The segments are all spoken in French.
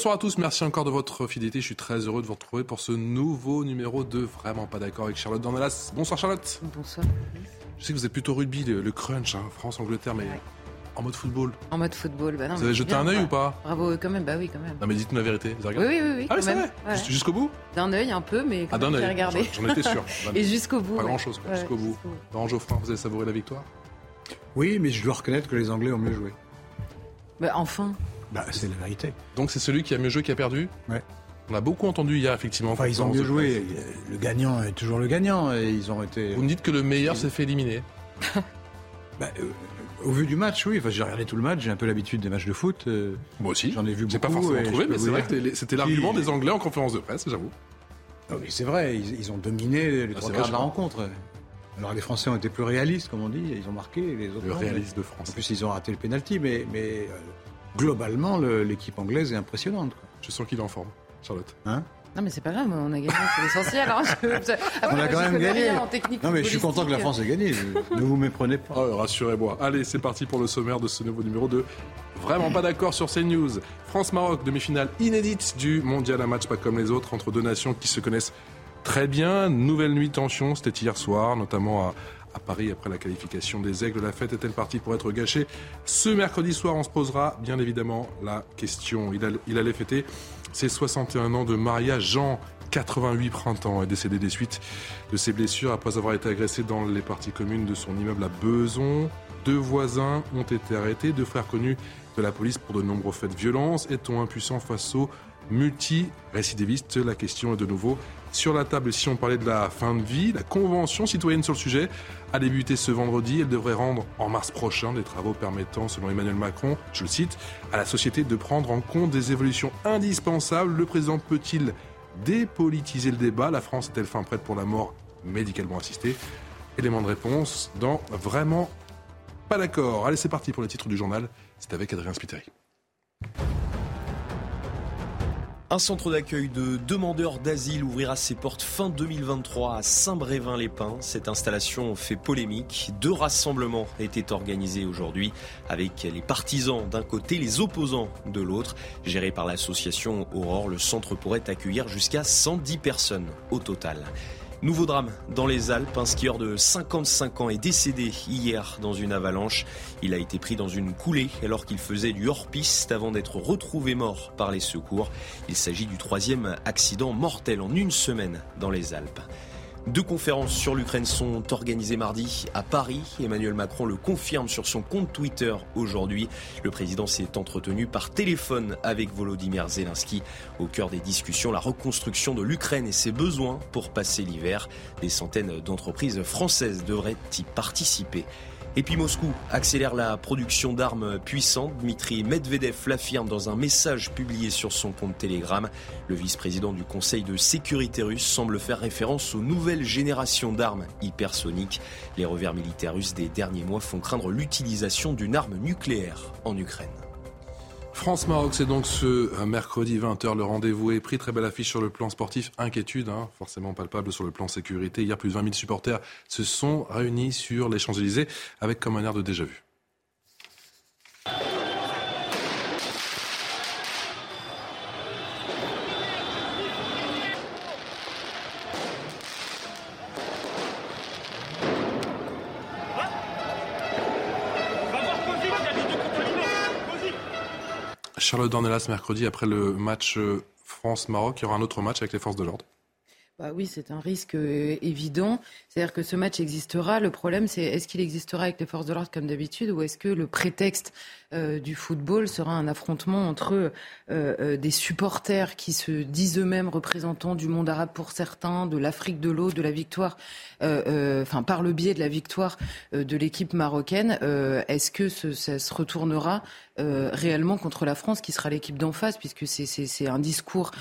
Bonsoir à tous, merci encore de votre fidélité. Je suis très heureux de vous retrouver pour ce nouveau numéro de Vraiment pas d'accord avec Charlotte Dornelas. Bonsoir Charlotte. Bonsoir. Je sais que vous êtes plutôt rugby, le, crunch, hein, France-Angleterre, mais en mode football. En mode football, bah non. Vous avez jeté un œil ou pas? Bravo, quand même, bah oui, quand même. Non mais dites-nous la vérité, vous avez regardé Oui, oui, oui. Ah oui, c'est vrai Jusqu'au bout? D'un œil un peu, mais quand ah, même, j'ai regardé. J'en étais sûr. Et jusqu'au bout. Pas grand-chose, jusqu'au bout. Laurent Geoffrin, vous avez savouré la victoire? Oui, mais je dois reconnaître que les Anglais ont mieux joué. Bah enfin. Bah, c'est la vérité. Donc c'est celui qui a mieux joué qui a perdu Ouais. On a beaucoup entendu hier, effectivement. Enfin, ils ont mieux joué. Le gagnant est toujours le gagnant. Et ils ont été. Vous me dites que le meilleur s'est fait éliminer bah, euh, Au vu du match, oui. Enfin, j'ai regardé tout le match. J'ai un peu l'habitude des matchs de foot. Euh, Moi aussi. J'en ai vu beaucoup. J'ai pas forcément trouvé, mais c'est vrai que c'était l'argument des Anglais en conférence de presse, j'avoue. c'est vrai. Ils, ont dominé les ah, trois quarts de la rencontre. Alors les Français ont été plus réalistes, comme on dit, ils ont marqué les autres. Le réaliste de France. En plus, ils ont raté le penalty, mais, mais euh, globalement, l'équipe anglaise est impressionnante. Je sens qu'il est en forme, Charlotte. Hein? Non mais c'est pas grave, on a gagné, c'est l'essentiel. Hein. on a quand même gagné. Non mais je suis content que la France ait gagné. ne vous méprenez pas. Oh, rassurez-moi. Allez, c'est parti pour le sommaire de ce nouveau numéro de Vraiment pas d'accord sur ces news. France-Maroc, demi-finale inédite du mondial, un match pas comme les autres entre deux nations qui se connaissent très bien. Nouvelle nuit tension, c'était hier soir, notamment à à Paris après la qualification des Aigles. La fête est-elle partie pour être gâchée? Ce mercredi soir, on se posera bien évidemment la question. Il, allait fêter ses 61 ans de mariage. Jean, 88 printemps, est décédé des suites de ses blessures après avoir été agressé dans les parties communes de son immeuble à Beson. Deux voisins ont été arrêtés, deux frères connus de la police pour de nombreux faits de violence. Est-on impuissant face aux multi-récidivistes La question est de nouveau sur la table. Si on parlait de la fin de vie, la convention citoyenne sur le sujet a débuté ce vendredi. Elle devrait rendre en mars prochain des travaux permettant, selon Emmanuel Macron, je le cite, à la société de prendre en compte des évolutions indispensables. Le président peut-il dépolitiser le débat? La France est-elle fin prête pour la mort médicalement assistée? Élément de réponse dans Vraiment pas d'accord. Allez, c'est parti pour le titre du journal. C'est avec Adrien Spiteri. Un centre d'accueil de demandeurs d'asile ouvrira ses portes fin 2023 à Saint-Brévin-les-Pins. Cette installation fait polémique. Deux rassemblements étaient organisés aujourd'hui avec les partisans d'un côté, les opposants de l'autre. Géré par l'association Aurore, le centre pourrait accueillir jusqu'à 110 personnes au total. Nouveau drame dans les Alpes. Un skieur de 55 ans est décédé hier dans une avalanche. Il a été pris dans une coulée alors qu'il faisait du hors-piste avant d'être retrouvé mort par les secours. Il s'agit du troisième accident mortel en une semaine dans les Alpes. Deux conférences sur l'Ukraine sont organisées mardi à Paris. Emmanuel Macron le confirme sur son compte Twitter aujourd'hui. Le président s'est entretenu par téléphone avec Volodymyr Zelensky. Au cœur des discussions, la reconstruction de l'Ukraine et ses besoins pour passer l'hiver. Des centaines d'entreprises françaises devraient y participer. Et puis Moscou accélère la production d'armes puissantes. Dmitri Medvedev l'affirme dans un message publié sur son compte Telegram. Le vice-président du Conseil de sécurité russe semble faire référence aux nouvelles générations d'armes hypersoniques. Les revers militaires russes des derniers mois font craindre l'utilisation d'une arme nucléaire en Ukraine. France-Maroc, c'est donc ce mercredi 20h. Le rendez-vous est pris. Très belle affiche sur le plan sportif. Inquiétude, hein, forcément palpable sur le plan sécurité. Hier, plus de 20 000 supporters se sont réunis sur les Champs-Élysées avec comme un air de déjà-vu. Charlotte Dornelas mercredi après le match euh, France-Maroc. Il y aura un autre match avec les forces de l'ordre. Bah oui, c'est un risque euh, évident. C'est-à-dire que ce match existera. Le problème, c'est est-ce qu'il existera avec les forces de l'ordre comme d'habitude ou est-ce que le prétexte euh, du football sera un affrontement entre euh, des supporters qui se disent eux-mêmes représentants du monde arabe pour certains, de l'Afrique de l'eau, de la victoire, enfin par le biais de la victoire de l'équipe marocaine. Est-ce que ce, ça se retournera réellement contre la France, qui sera l'équipe d'en face, puisque c'est un discours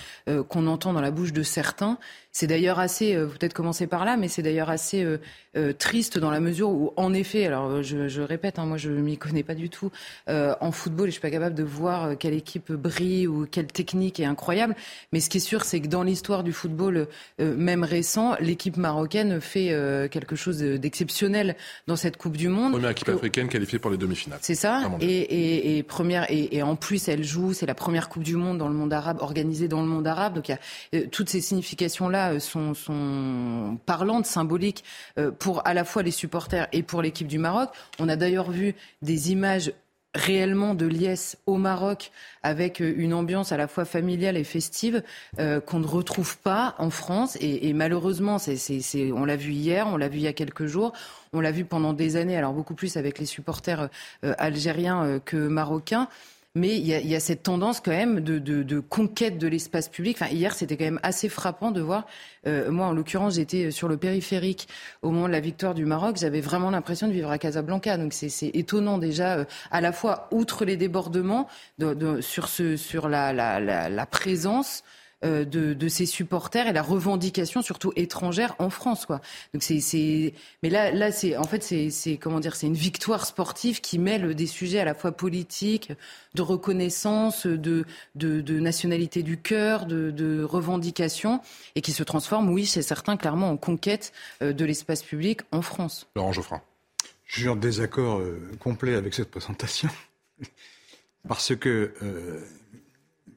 qu'on entend dans la bouche de certains? D'ailleurs assez, euh, peut-être commencer par là, mais c'est d'ailleurs assez euh, euh, triste dans la mesure où, en effet, alors je, répète, hein, moi je m'y connais pas du tout en football et je suis pas capable de voir quelle équipe brille ou quelle technique est incroyable. Mais ce qui est sûr, c'est que dans l'histoire du football, même récent, l'équipe marocaine fait quelque chose d'exceptionnel dans cette Coupe du Monde. Première équipe africaine qualifiée pour les demi-finales. C'est ça. Et, et, première, et, en plus, elle joue, c'est la première Coupe du Monde dans le monde arabe, organisée dans le monde arabe. Donc il y a toutes ces significations-là sont, parlantes, symboliques euh, pour à la fois les supporters et pour l'équipe du Maroc. On a d'ailleurs vu des images réellement de liesse au Maroc avec euh, une ambiance à la fois familiale et festive euh, qu'on ne retrouve pas en France et, malheureusement on l'a vu hier, on l'a vu il y a quelques jours, on l'a vu pendant des années, alors beaucoup plus avec les supporters algériens que marocains mais il y, a, cette tendance quand même de, conquête de l'espace public. Enfin, hier, c'était quand même assez frappant de voir. Euh, moi, en l'occurrence, j'étais sur le périphérique au moment de la victoire du Maroc. J'avais vraiment l'impression de vivre à Casablanca. Donc, c'est étonnant déjà, euh, à la fois outre les débordements, sur, ce, sur la, la présence euh, de, de, ses supporters et la revendication surtout étrangère en France quoi. Donc c'est c'est mais là là c'est en fait c'est c'est comment dire c'est une victoire sportive qui mêle des sujets à la fois politiques, de reconnaissance, de de, de nationalité du cœur, de, de revendication et qui se transforme oui c'est certain clairement en conquête euh, de l'espace public en France. Laurent Geoffrin. Je suis en désaccord euh, complet avec cette présentation parce que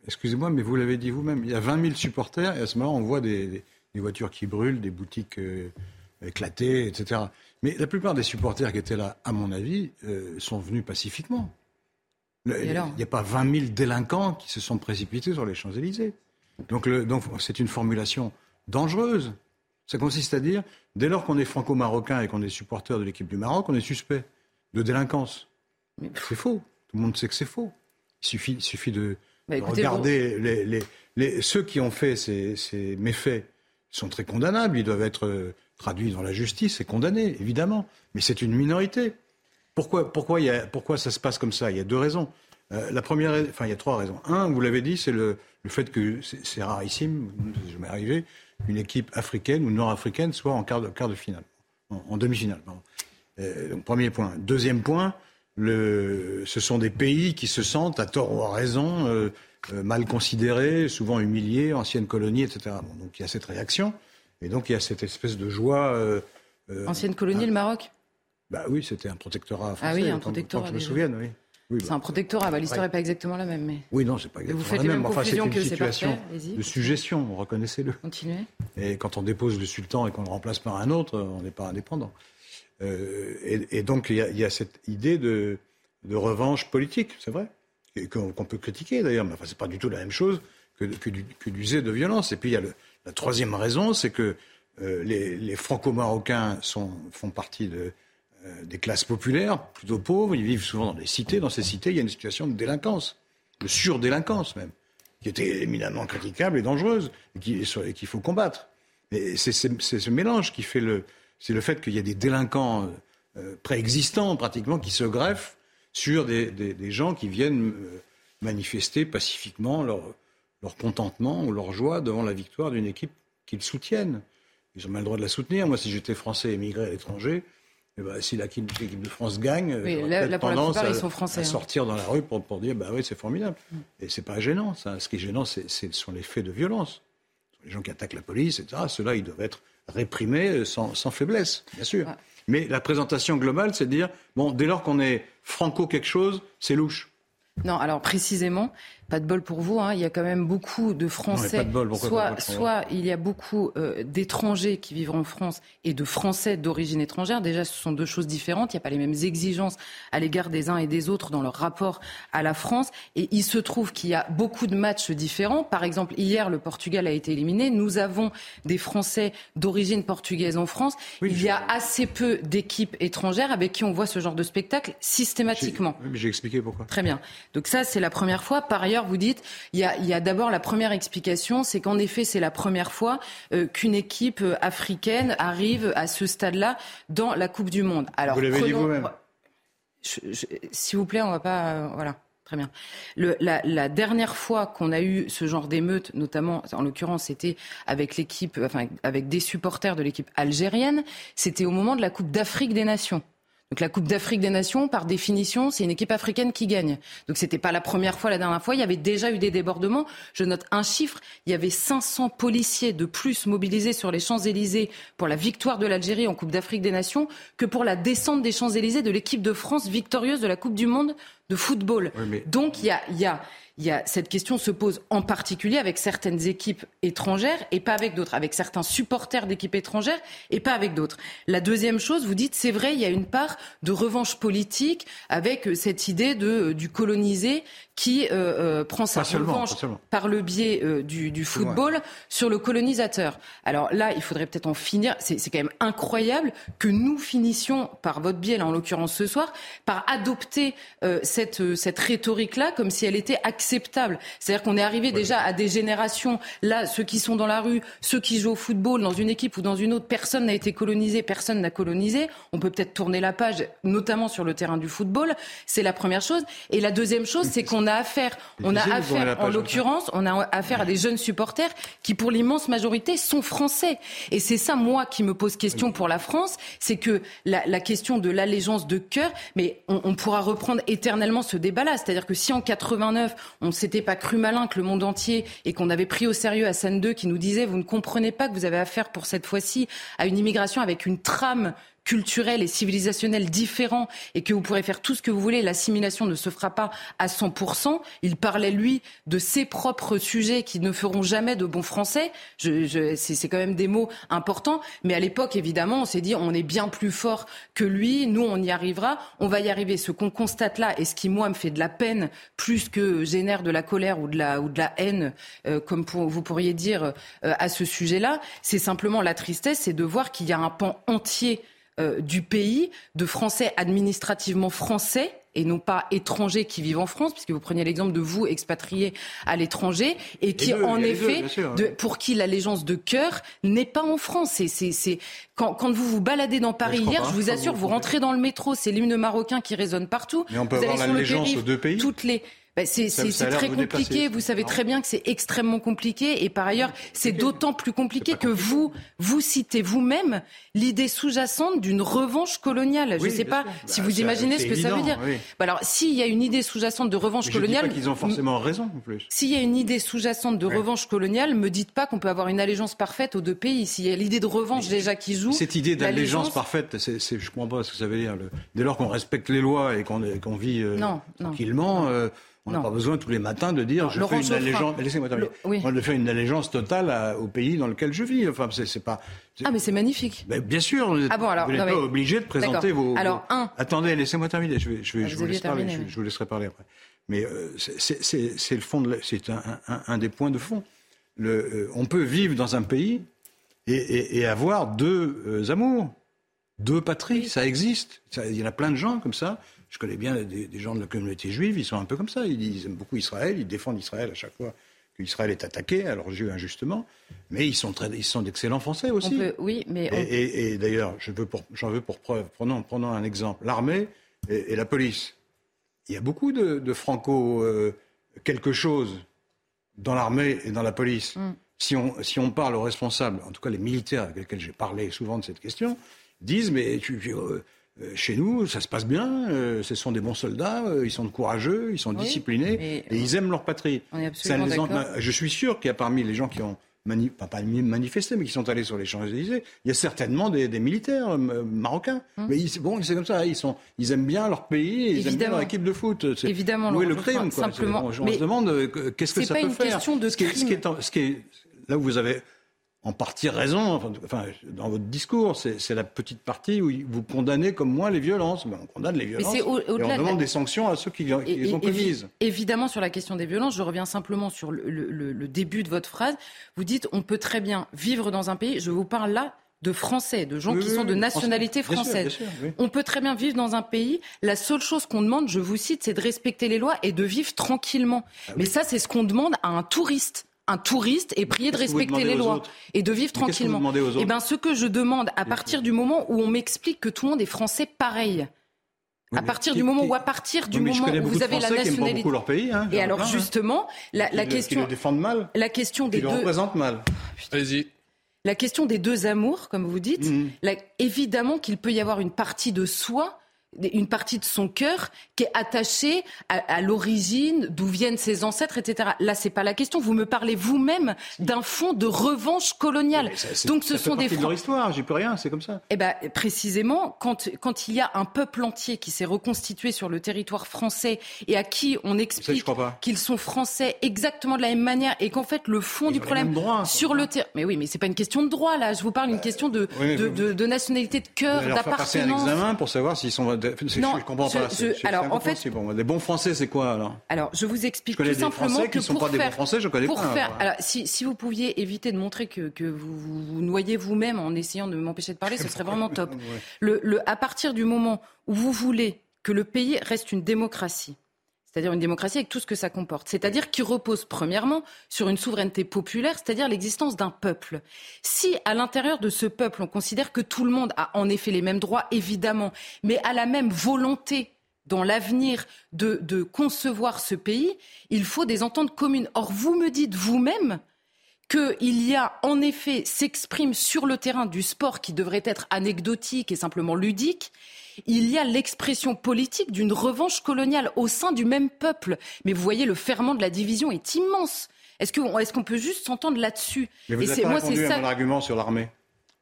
excusez-moi, mais vous l'avez dit vous-même, il y a 20 000 supporters et à ce moment-là, on voit des, voitures qui brûlent, des boutiques euh, éclatées, etc. Mais la plupart des supporters qui étaient là, à mon avis, euh, sont venus pacifiquement. il n'y a pas 20 000 délinquants qui se sont précipités sur les Champs-Élysées. Donc, donc c'est une formulation dangereuse. Ça consiste à dire, dès lors qu'on est franco-marocain et qu'on est supporter de l'équipe du Maroc, on est suspect de délinquance. C'est faux. Tout le monde sait que c'est faux. Il suffit, il suffit de, bah, regardez, les, les, ceux qui ont fait ces, ces, méfaits sont très condamnables. Ils doivent être euh, traduits dans la justice et condamnés, évidemment. Mais c'est une minorité. Pourquoi, pourquoi, il y a, pourquoi ça se passe comme ça? Il y a deux raisons. Euh, la première, enfin, il y a trois raisons. Un, vous l'avez dit, c'est le, le, fait que c'est rarissime, je m'est arrivé, qu'une équipe africaine ou nord-africaine soit en quart de, quart de finale, en, demi-finale. Euh, premier point. Deuxième point, le, ce sont des pays qui se sentent, à tort ou à raison, euh, euh, mal considérés, souvent humiliés, anciennes colonies, etc. donc il y a cette réaction, et donc il y a cette espèce de joie. Euh, Ancienne colonie, le Maroc? Bah oui, c'était un protectorat français. Ah oui, un protectorat. je me souvienne, oui. oui c'est un protectorat. Bah, L'histoire n'est pas exactement la même. Mais... Oui, non, c'est pas exactement Vous faites la même. Enfin, c'est une situation de suggestion, reconnaissez-le. Continuez. Et quand on dépose le sultan et qu'on le remplace par un autre, on n'est pas indépendant. Euh, et, donc il y, a, cette idée de, revanche politique, c'est vrai, qu'on peut critiquer d'ailleurs, mais enfin, c'est pas du tout la même chose que, d'user de violence. Et puis il y a la troisième raison, c'est que euh, les, franco-marocains font partie euh, des classes populaires, plutôt pauvres, ils vivent souvent dans des cités. Dans ces cités, il y a une situation de délinquance, de surdélinquance même, qui était éminemment critiquable et dangereuse, et qu'il faut combattre. Et c'est ce mélange qui fait le, c'est le fait qu'il y a des délinquants euh, préexistants pratiquement qui se greffent sur des, gens qui viennent euh, manifester pacifiquement leur, contentement ou leur joie devant la victoire d'une équipe qu'ils soutiennent. Ils ont mal le droit de la soutenir. Moi, si j'étais français émigré à l'étranger, eh ben, si l'équipe de France gagne, oui, là, tendance à, hein. sortir dans la rue pour, dire bah oui, c'est formidable. Mm. Et c'est pas gênant. Ça. Ce qui est gênant, ce sont les faits de violence. Les gens qui attaquent la police, etc. Ceux-là, ils doivent être réprimer euh, sans, faiblesse, bien sûr. Mais la présentation globale, c'est de dire, bon, dès lors qu'on est franco quelque chose, c'est louche. Non, alors précisément, pas de bol pour vous. Hein. Il y a quand même beaucoup de Français. soit, soit il y a beaucoup euh, d'étrangers qui vivent en France et de Français d'origine étrangère. Déjà, ce sont deux choses différentes. Il n'y a pas les mêmes exigences à l'égard des uns et des autres dans leur rapport à la France. Et il se trouve qu'il y a beaucoup de matchs différents. Par exemple, hier, le Portugal a été éliminé. Nous avons des Français d'origine portugaise en France. il y a assez peu d'équipes étrangères avec qui on voit ce genre de spectacle systématiquement. J'ai expliqué pourquoi. Très bien. Donc ça, c'est la première fois. Par ailleurs, vous dites, il y a, d'abord la première explication, c'est qu'en effet, c'est la première fois euh, qu'une équipe euh, africaine arrive à ce stade-là dans la Coupe du Monde. Alors, vous l'avez dit vous-même. S'il vous plaît, on va pas, euh, voilà. Très bien. Le, la, la, dernière fois qu'on a eu ce genre d'émeute, notamment, en l'occurrence, c'était avec l'équipe, enfin, avec des supporters de l'équipe algérienne, c'était au moment de la Coupe d'Afrique des Nations. Donc la Coupe d'Afrique des Nations, par définition, c'est une équipe africaine qui gagne. Donc c'était pas la première fois, la dernière fois. Il y avait déjà eu des débordements. Je note un chiffre. Il y avait 500 policiers de plus mobilisés sur les Champs-Élysées pour la victoire de l'Algérie en Coupe d'Afrique des Nations que pour la descente des Champs-Élysées de l'équipe de France victorieuse de la Coupe du Monde de football. Donc il y a, il y a il y a, cette question se pose en particulier avec certaines équipes étrangères et pas avec d'autres, avec certains supporters d'équipes étrangères et pas avec d'autres. La deuxième chose, vous dites, c'est vrai, il y a une part de revanche politique avec cette idée de, euh, du colonisé qui euh, euh, prend sa revanche par le biais euh, du, du, football sur le colonisateur. Alors là, il faudrait peut-être en finir. C'est quand même incroyable que nous finissions, par votre biais, là en l'occurrence ce soir, par adopter euh, cette, cette rhétorique-là comme si elle était acceptable. C'est-à-dire qu'on est arrivé déjà à des générations, là, ceux qui sont dans la rue, ceux qui jouent au football, dans une équipe ou dans une autre, personne n'a été colonisé, personne n'a colonisé. On peut peut-être tourner la page, notamment sur le terrain du football. C'est la première chose. Et la deuxième chose, c'est qu'on on a affaire, on a affaire, en l'occurrence, on a affaire à des jeunes supporters qui, pour l'immense majorité, sont français. Et c'est ça, moi, qui me pose question pour la France, c'est que la, la, question de l'allégeance de cœur, mais on, on, pourra reprendre éternellement ce débat-là. C'est-à-dire que si en 89, on s'était pas cru malin que le monde entier et qu'on avait pris au sérieux Hassan II qui nous disait, vous ne comprenez pas que vous avez affaire pour cette fois-ci à une immigration avec une trame culturel et civilisationnel différent et que vous pourrez faire tout ce que vous voulez, l'assimilation ne se fera pas à 100%. Il parlait, lui, de ses propres sujets qui ne feront jamais de bons Français. Je, je, c'est quand même des mots importants. Mais à l'époque, évidemment, on s'est dit, on est bien plus fort que lui. Nous, on y arrivera. On va y arriver. Ce qu'on constate là, et ce qui, moi, me fait de la peine, plus que génère de la colère ou de la, ou de la haine, euh, comme pour, vous pourriez dire, euh, à ce sujet-là, c'est simplement la tristesse, c'est de voir qu'il y a un pan entier euh, du pays, de Français administrativement français et non pas étrangers qui vivent en France, puisque vous preniez l'exemple de vous expatriés à l'étranger, et qui, en effet, de, pour qui l'allégeance de cœur n'est pas en France. C'est, c'est, c'est quand, quand, vous vous baladez dans Paris hier, je vous assure, vous, vous rentrez dans le métro, c'est l'hymne marocain qui résonne partout. Mais on peut vous avoir l'allégeance aux deux pays. Toutes les ben c'est très compliqué. Vous savez très bien que c'est extrêmement compliqué. Et par ailleurs, c'est d'autant plus compliqué que vous, vous citez vous-même l'idée sous-jacente d'une revanche coloniale. Je ne sais pas si bah, vous imaginez ce que ça veut dire. Oui. Ben alors, s'il y a une idée sous-jacente de revanche Mais coloniale. Je dis pas qu'ils ont forcément raison, en plus. S'il y a une idée sous-jacente de revanche coloniale, me dites pas qu'on peut avoir une allégeance parfaite aux deux pays. S'il y a l'idée de revanche Mais déjà qui joue. Cette idée d'allégeance parfaite, c'est, c'est, je comprends pas ce que ça veut dire. Le, dès lors qu'on respecte les lois et qu'on, qu'on vit euh, non, tranquillement. Non. Euh, on n'a pas besoin tous les matins de dire non, je Laurent fais une allégeance. Laissez-moi terminer. Le... Oui. Moi, de faire une allégeance totale à, au pays dans lequel je vis. Enfin, c'est, pas. Ah, mais c'est magnifique. Ben, bien sûr. Vous ah bon, alors, vous n'êtes pas mais... obligé de présenter vos. Alors, un. Attendez, laissez-moi terminer. Je, vais, je, vais, ah, je vous, laisse parler. Je, je, vous laisserai parler après. Mais euh, c'est, le fond. De la... C'est un, un, un, des points de fond. Le, euh, on peut vivre dans un pays et, et, et avoir deux euh, amours, deux patries. Ça existe. Ça, il y en a plein de gens comme ça. Je connais bien des, des, gens de la communauté juive, ils sont un peu comme ça. Ils, ils aiment beaucoup Israël, ils défendent Israël à chaque fois qu'Israël est attaqué, à leurs yeux injustement. Mais ils sont, très, ils sont d'excellents Français aussi. Peut, oui, mais on... et, et, et d'ailleurs, j'en veux, pour, veux pour preuve, prenons, prenons un exemple, l'armée et, et, la police. Il y a beaucoup de, de franco euh, quelque chose dans l'armée et dans la police. Mm. Si, on, si on parle aux responsables, en tout cas les militaires avec lesquels j'ai parlé souvent de cette question, disent mais tu, tu euh, chez nous, ça se passe bien, euh, ce sont des bons soldats, euh, ils sont courageux, ils sont oui, disciplinés et ils aiment leur patrie. Ça les en... Je suis sûr qu'il y a parmi les gens qui ont mani... pas, pas manifesté, mais qui sont allés sur les Champs-Élysées, il y a certainement des, des militaires euh, marocains. Hum. Mais ils, bon, c'est comme ça, ils, sont, ils aiment bien leur pays, ils Évidemment. aiment bien leur équipe de foot. Évidemment, où est le crime quoi? Simplement. On, se demande qu'est-ce que ça peut faire? De ce, qui est, ce, qui est, ce qui est là où vous avez en partie raison, enfin, dans votre discours, c'est la petite partie où vous condamnez comme moi les violences. Ben, on condamne les violences au, au et on demande des sanctions à ceux qui, qui et, les ont commises. Évidemment, sur la question des violences, je reviens simplement sur le, le, le, début de votre phrase. Vous dites on peut très bien vivre dans un pays, je vous parle là de Français, de gens oui, qui sont de nationalité française. Sûr, bien sûr, oui. On peut très bien vivre dans un pays. La seule chose qu'on demande, je vous cite, c'est de respecter les lois et de vivre tranquillement. Ah, Mais ça, c'est ce qu'on demande à un touriste un touriste est prié de respecter les lois et de vivre tranquillement. Et ben, ce que je demande à partir du moment où on m'explique que tout le monde est français pareil. à partir du moment où, à partir du moment où vous avez la nationalité, leur pays, hein, et alors justement, la, la question, qui le défendent mal, la question des qui deux, le représentent mal. Allez-y. La question des deux amours, comme vous dites, la- évidemment qu'il peut y avoir une partie de soi, une partie de son cœur qui est attachée à, à l'origine, d'où viennent ses ancêtres, etc. Là, c'est pas la question. Vous me parlez vous-même d'un fond de revanche coloniale. Ça, c'est- Donc, ce ça fait sont des partie de Fran- leur histoire. J'y peux rien. C'est comme ça. eh ben, précisément, quand, quand il y a un peuple entier qui s'est reconstitué sur le territoire français et à qui on explique qu'ils sont français exactement de la même manière et qu'en fait le fond Ils du problème droits, sur le terrain. Mais oui, mais c'est pas une question de droit là. Je vous parle d'une question de, oui, de, de- de nationalité, de cœur, passer un d'appartenance. examen pour savoir s'ils sont. Je comprends je- pas. je- c'est- c'est alors, en fait- des bons Français, c'est quoi alors? Alors, je vous Je explique connais tout simplement Français que qui sont pas des bons Français. Je connais pour pas. faire, alors. si, si vous pouviez éviter de montrer que, que vous, vous, vous noyez vous-même en essayant de m'empêcher de parler, ce serait vraiment top. Le, le, à partir du moment où vous voulez que le pays reste une démocratie, c'est-à-dire une démocratie avec tout ce que ça comporte, c'est-à-dire qui repose premièrement sur une souveraineté populaire, c'est-à-dire l'existence d'un peuple. Si à l'intérieur de ce peuple, on considère que tout le monde a en effet les mêmes droits, évidemment, mais a la même volonté dans l'avenir de, de concevoir ce pays, il faut des ententes communes. Or, vous me dites vous-même qu'il y a en effet s'exprime sur le terrain du sport qui devrait être anecdotique et simplement ludique, il y a l'expression politique d'une revanche coloniale au sein du même peuple. Mais vous voyez, le ferment de la division est immense. Est-ce qu'on est peut juste s'entendre là-dessus? Mais vous Et n'avez c'est pas moi, répondu c'est à ça. mon argument sur l'armée.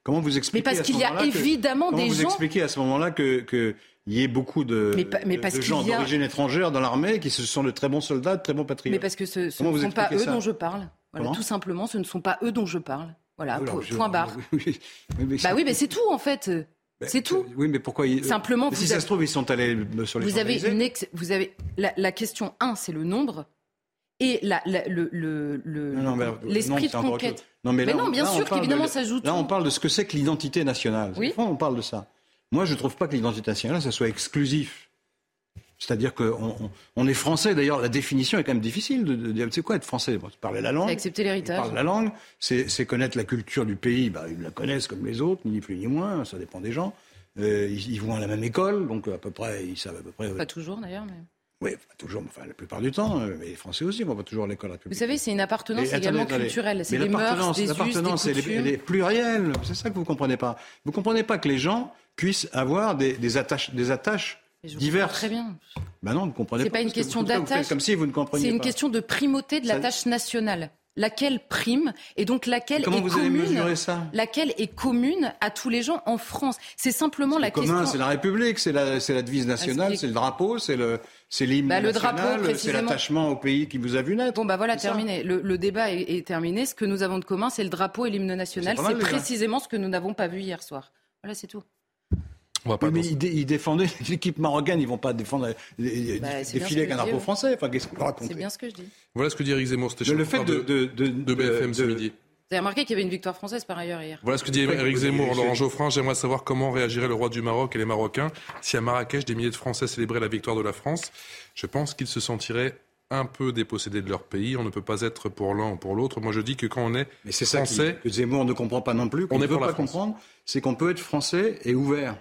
Comment vous expliquez Mais parce qu'il y a que- évidemment des vous gens. expliquez à ce moment-là que que il y ait beaucoup de, Mais parce de gens a- d'origine étrangère dans l'armée qui ce sont de très bons soldats, de très bons patriotes Mais parce que ce, ne vous sont pas eux dont je parle. Voilà, Comment tout simplement, ce ne sont pas eux dont je parle. Voilà, Alors, je- point barre. Oui, mais Bah oui, mais c'est tout en fait. Ben, c'est tout. Oui, mais pourquoi ils... Simplement, Mais si vous ça avez- se trouve, ils sont allés sur les Vous avez une ex- vous avez la, la question 1, c'est le nombre. Et la, la- le, le, mais- l'esprit de conquête. Non, mais, Mais là, non, on- bien là, sûr parle qu'évidemment, de- ça joue Là, tout. on parle de ce que c'est que l'identité nationale. Oui. Fond, on parle de ça. Moi, je ne trouve pas que l'identité nationale, ça soit exclusif. C'est-à-dire qu'on on, on est français. D'ailleurs, la définition est quand même difficile. De, c'est quoi être français? Bon, c'est Parler la langue. Accepter l'héritage. parlent la langue, c'est connaître la culture du pays. Bah, ils la connaissent comme les autres, ni plus ni moins. Ça dépend des gens. Euh, ils, ils vont à la même école, donc à peu près, ils savent à peu près. Pas toujours d'ailleurs. Mais... Oui, pas toujours, mais enfin la plupart du temps. euh, Mais les Français aussi vont pas toujours à l'école Vous savez, c'est une appartenance Et également attendez. culturelle. C'est des mœurs, des us, L'appartenance, elle est, plurielle. C'est ça que vous comprenez pas. Vous comprenez pas que les gens puissent avoir des, des attaches, des attaches diverses. Très bien. Ben non, vous comprenez C'est pas. pas une question d'attache, Comme si vous ne compreniez C'est pas. une question de primauté de la Ça- tâche nationale. Laquelle prime et donc laquelle Comment est vous allez commune mesurer ça? Laquelle est commune à tous les gens en France? C'est simplement la commun, question. c'est la République, c'est la, devise nationale, c'est le drapeau, c'est le, c'est l'hymne Bah, c'est l'attachement au pays qui vous a vu naître. Bon bah voilà, terminé. Le, le débat est, est terminé. Ce que nous avons de commun, c'est le drapeau et l'hymne national. C'est précisément ce que nous n'avons pas vu hier soir. Voilà, c'est tout. On va pas Oui, mais ils, dé- ils défendaient l'équipe marocaine, ils vont pas défendre des Bah, c'est bien défiler ce que avec un je dis, drapeau français. Enfin, qu'est-ce que vous racontez C'est bien ce que je dis. Voilà ce que dit Eric Zemmour. C'était Le chez fait le de, de, de, de, de BFM ce de- midi. Vous avez remarqué qu'il y avait une victoire française par ailleurs hier. Voilà ce que dit Eric Zemmour. Laurent Geoffrin, j'aimerais savoir comment réagirait le roi du Maroc et les Marocains si à Marrakech, des milliers de Français célébraient la victoire de la France. Je pense qu'ils se sentiraient un peu dépossédés de leur pays. On ne peut pas être pour l'un ou pour l'autre. Moi, je dis que quand on est Mais c'est ça qui- français, que Zemmour ne comprend pas non plus, qu'on On ne est la pas France. comprendre, c'est qu'on peut être français et ouvert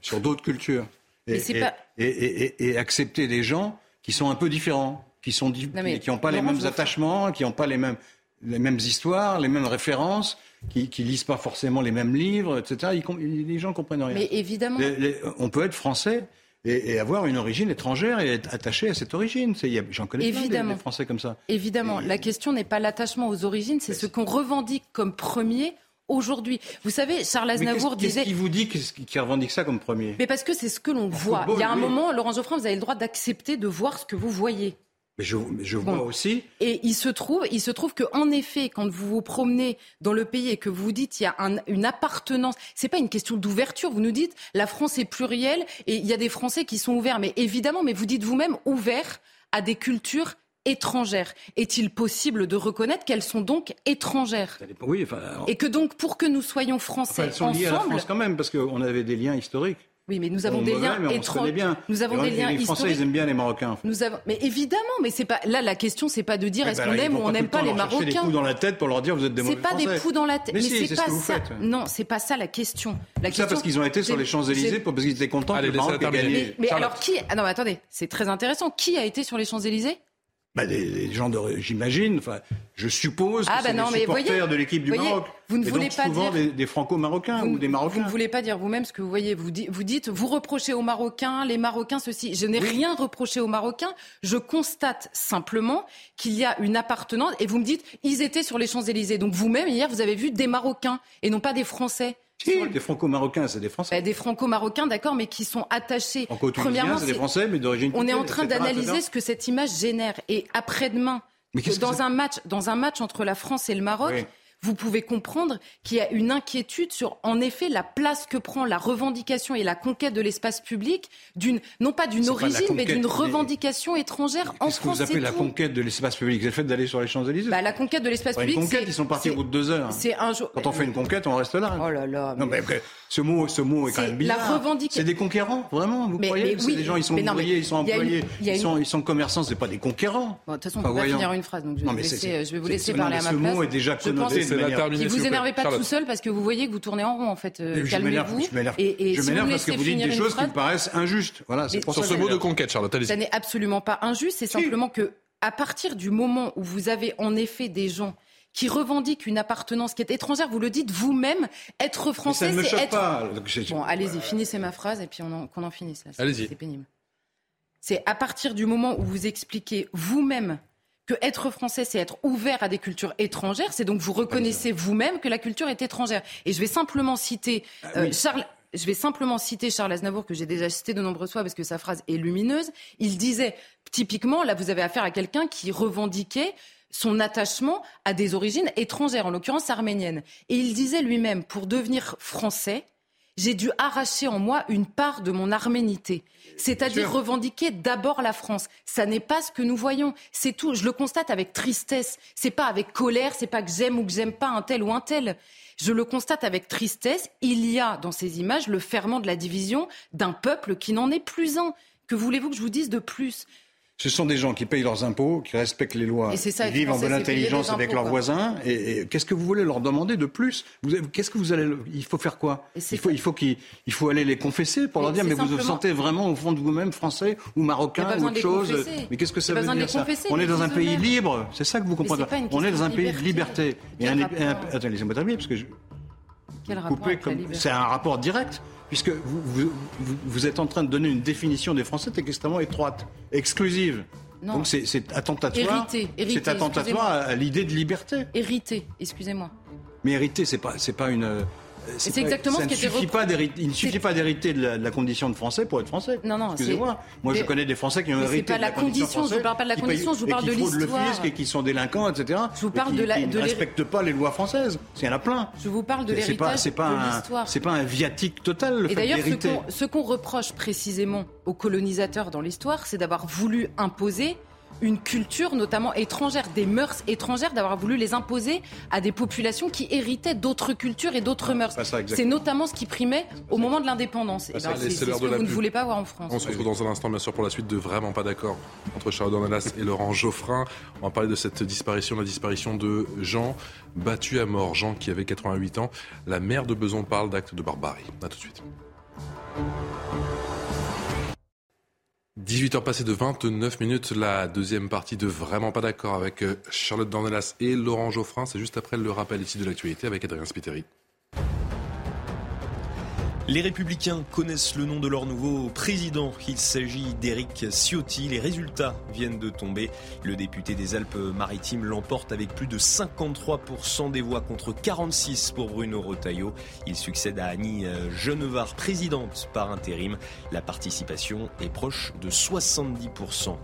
sur d'autres cultures. Et, et- pas- et, et- et- et accepter des gens qui sont un peu différents, qui sont di- Non, mais qui n'ont pas les mêmes attachements, qui n'ont pas les mêmes les mêmes histoires, les mêmes références, qui, qui lisent pas forcément les mêmes livres, etc. Ils les gens comprennent rien. Mais évidemment. Les- les- on peut être français et, et avoir une origine étrangère et être attaché à cette origine. J'en connais plein des- Évidemment. des Français comme ça. Évidemment, la question n'est pas l'attachement aux origines, c'est ce qu'on revendique comme premier aujourd'hui. Vous savez, Charles Aznavour disait. Qu'est-ce qui vous dit qui qui revendique ça comme premier Mais parce que c'est ce que l'on voit. Il y a un oui. moment, Laurent Geoffrin, vous avez le droit d'accepter de voir ce que vous voyez. Mais je, mais je Bon. vois aussi. Et il se trouve, il se trouve que en effet, quand vous vous promenez dans le pays et que vous dites il y a un- une appartenance, c'est pas une question d'ouverture. Vous nous dites la France est plurielle et il y a des Français qui sont ouverts. Mais évidemment, mais vous dites vous-même ouverts à des cultures étrangères. Est-il possible de reconnaître qu'elles sont donc étrangères Oui, enfin, alors- et que donc pour que nous soyons enfin, français elles sont liées à la ensemble, France quand même, parce qu'on avait des liens historiques. Oui, mais nous avons des liens étrangers. bien. Nous avons des liens Les Français, ils aiment bien les Marocains. Nous avons, mais évidemment, mais c'est pas là la question, c'est pas de dire est-ce bah qu'on aime ou on n'aime pas les Marocains. des coups dans la tête pour leur dire vous êtes des C'est pas des coups dans la tête. Mais, c'est pas ça. Non, c'est pas ça la question. La question. Ça parce qu'ils ont été sur les Champs Élysées parce qu'ils étaient contents que le Maroc ait gagné. Mais alors qui ah Non, mais attendez, c'est très intéressant. Qui a été sur les Champs Élysées bah, les, gens de, j'imagine, enfin, je suppose ah, que bah c'est les supporters de l'équipe du Maroc. Vous ne voulez pas souvent dire des, franco-marocains ou des Marocains. Vous ne voulez pas dire vous-même ce que vous voyez. Vous, vous dites, vous reprochez aux Marocains, les Marocains ceci. Je n'ai rien reproché aux Marocains. Je constate simplement qu'il y a une appartenance. Et vous me dites, ils étaient sur les Champs Élysées. Donc vous-même hier, vous avez vu des Marocains et non pas des Français. Si, des franco-marocains, c'est des Français. Bah, des franco-marocains, d'accord, mais qui sont attachés. Premièrement, c'est des Français, mais d'origine. On est en train d'analyser ce que cette image génère. Et après-demain, dans un match, dans un match entre la France et le Maroc vous pouvez comprendre qu'il y a une inquiétude sur, en effet, la place que prend la revendication et la conquête de l'espace public, d'une, non pas d'une origine, mais d'une revendication étrangère en France. Qu'est-ce que vous appelez la conquête de l'espace public? C'est le fait d'aller sur les Champs-Élysées bah, La conquête de l'espace public. Une conquête, ils sont partis au bout de deux heures. C'est un jour. Quand on fait une conquête, on reste là. Oh là là. Non, mais après, ce mot, ce mot est, quand même bizarre. La revendication. C'est des conquérants, vraiment Vous croyez? C'est des gens, ils sont ouvriers, ils sont employés, ils, sont, ils sont commerçants, c'est pas des conquérants. de toute façon, on pas finir une phrase, donc je vais, vous laisser, parler à ma place. Ce mot est déjà connoté n'énervez pas tout seul parce que vous voyez que vous tournez en rond en fait. Euh, calmez-vous. Je m'énerve parce que vous dites des choses qui me paraissent injustes. Voilà, c'est pour Sur ce mot de conquête, Charlotte. Ça n'est absolument pas injuste. C'est simplement que à partir du moment où vous avez en effet des gens qui revendiquent une appartenance qui est étrangère, vous le dites vous-même, être français, c'est être. Pas. Bon, allez-y, finissez ma phrase et puis qu'on en, en finisse là. Allez-y. C'est pénible. C'est à partir du moment où vous expliquez vous-même que être français, c'est être ouvert à des cultures étrangères. C'est donc vous reconnaissez vous-même que la culture est étrangère. Et je vais simplement citer ah euh, Charles. Je vais simplement citer Charles Aznavour, que j'ai déjà cité de nombreuses fois parce que sa phrase est lumineuse. Il disait, typiquement, là, vous avez affaire à quelqu'un qui revendiquait son attachement à des origines étrangères, en l'occurrence arméniennes. Et il disait lui-même, pour devenir français, j'ai dû arracher en moi une part de mon arménité c'est-à-dire revendiquer d'abord la France. Ça n'est pas ce que nous voyons. C'est tout. Je le constate avec tristesse. C'est pas avec colère. C'est pas que j'aime ou que j'aime pas un tel ou un tel. Je le constate avec tristesse. Il y a dans ces images le ferment de la division d'un peuple qui n'en est plus un. Que voulez-vous que je vous dise de plus? Ce sont des gens qui payent leurs impôts, qui respectent les lois, qui vivent en bonne intelligence avec leurs voisins. Et, qu'est-ce que vous voulez leur demander de plus? Qu'est-ce que vous allez Il faut faire quoi? Il faut, il faut qu'il faut aller les confesser pour leur dire mais vous vous sentez vraiment au fond de vous-même français ou marocain ou autre chose. Mais qu'est-ce que ça veut dire ça? On est dans un pays libre. C'est ça que vous comprenez. On est dans un pays de liberté. Attendez, laissez-moi terminer parce que C'est un rapport direct puisque vous, vous, êtes en train de donner une définition des Français extrêmement étroite, exclusive. Donc c'est attentatoire. C'est attentatoire à, l'idée de liberté. Hérité, excusez-moi. Mais hérité, c'est pas, c'est pas une. C'est exactement ce qui était pas Il ne suffit pas d'hériter de, la condition de français pour être français. Non, non. Excusez-moi. Moi, je connais des Français qui ont hérité pas de la, condition. Je ne parle pas de la condition. Je vous parle de l'histoire. le fisc et qui sont délinquants, etc. Je vous parle de la. Qui ne respectent pas les lois françaises. Il y en a plein. Je vous parle de l'héritage C'est pas un. C'est pas un viatique total. Le et d'ailleurs, ce qu'on reproche précisément aux colonisateurs dans l'histoire, c'est d'avoir voulu imposer une culture notamment étrangère, des mœurs étrangères, d'avoir voulu les imposer à des populations qui héritaient d'autres cultures et d'autres mœurs. C'est notamment ce qui primait au moment de l'indépendance. Eh ben, c'est ce que vous ne voulez pas voir en France. On se retrouve dans un instant, bien sûr, pour la suite de Vraiment pas d'accord entre Charles Dornalas et Laurent Geoffrin. On va parler de cette disparition, la disparition de Jean, battu à mort. Jean qui avait 88 ans. La mère de Beson parle d'actes de barbarie. A tout de suite. 18h passées de 29 minutes, la deuxième partie de Vraiment pas d'accord avec euh, Charlotte Dornelas et Laurent Geoffrin. C'est juste après le rappel ici de l'actualité avec Adrien Spiteri. Les Républicains connaissent le nom de leur nouveau président. Il s'agit d'Éric Ciotti. Les résultats viennent de tomber. Le député des Alpes-Maritimes l'emporte avec plus de 53% des voix contre 46 pour Bruno Retailleau. Il succède à Annie Genevard, présidente par intérim. La participation est proche de 70%.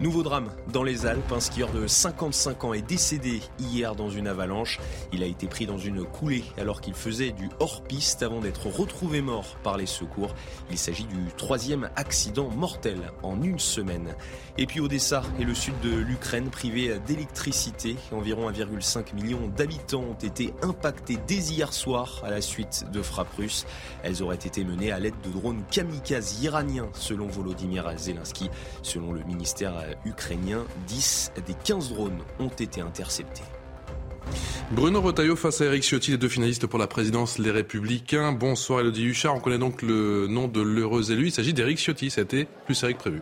Nouveau drame dans les Alpes. Un skieur de 55 ans est décédé hier dans une avalanche. Il a été pris dans une coulée alors qu'il faisait du hors-piste avant d'être retrouvé mort par les secours. Il s'agit du troisième accident mortel en une semaine. Et puis Odessa et le sud de l'Ukraine privés d'électricité. Environ 1,5 million d'habitants ont été impactés dès hier soir à la suite de frappes russes. Elles auraient été menées à l'aide de drones kamikazes iraniens selon Volodymyr Zelensky. Selon le ministère ukrainien, 10 des 15 drones ont été interceptés. Bruno Retailleau face à Eric Ciotti, les deux finalistes pour la présidence Les Républicains. Bonsoir Elodie Huchard, on connaît donc le nom de l'heureux élu. Il s'agit d'Eric Ciotti, ça a été plus sérieux que prévu.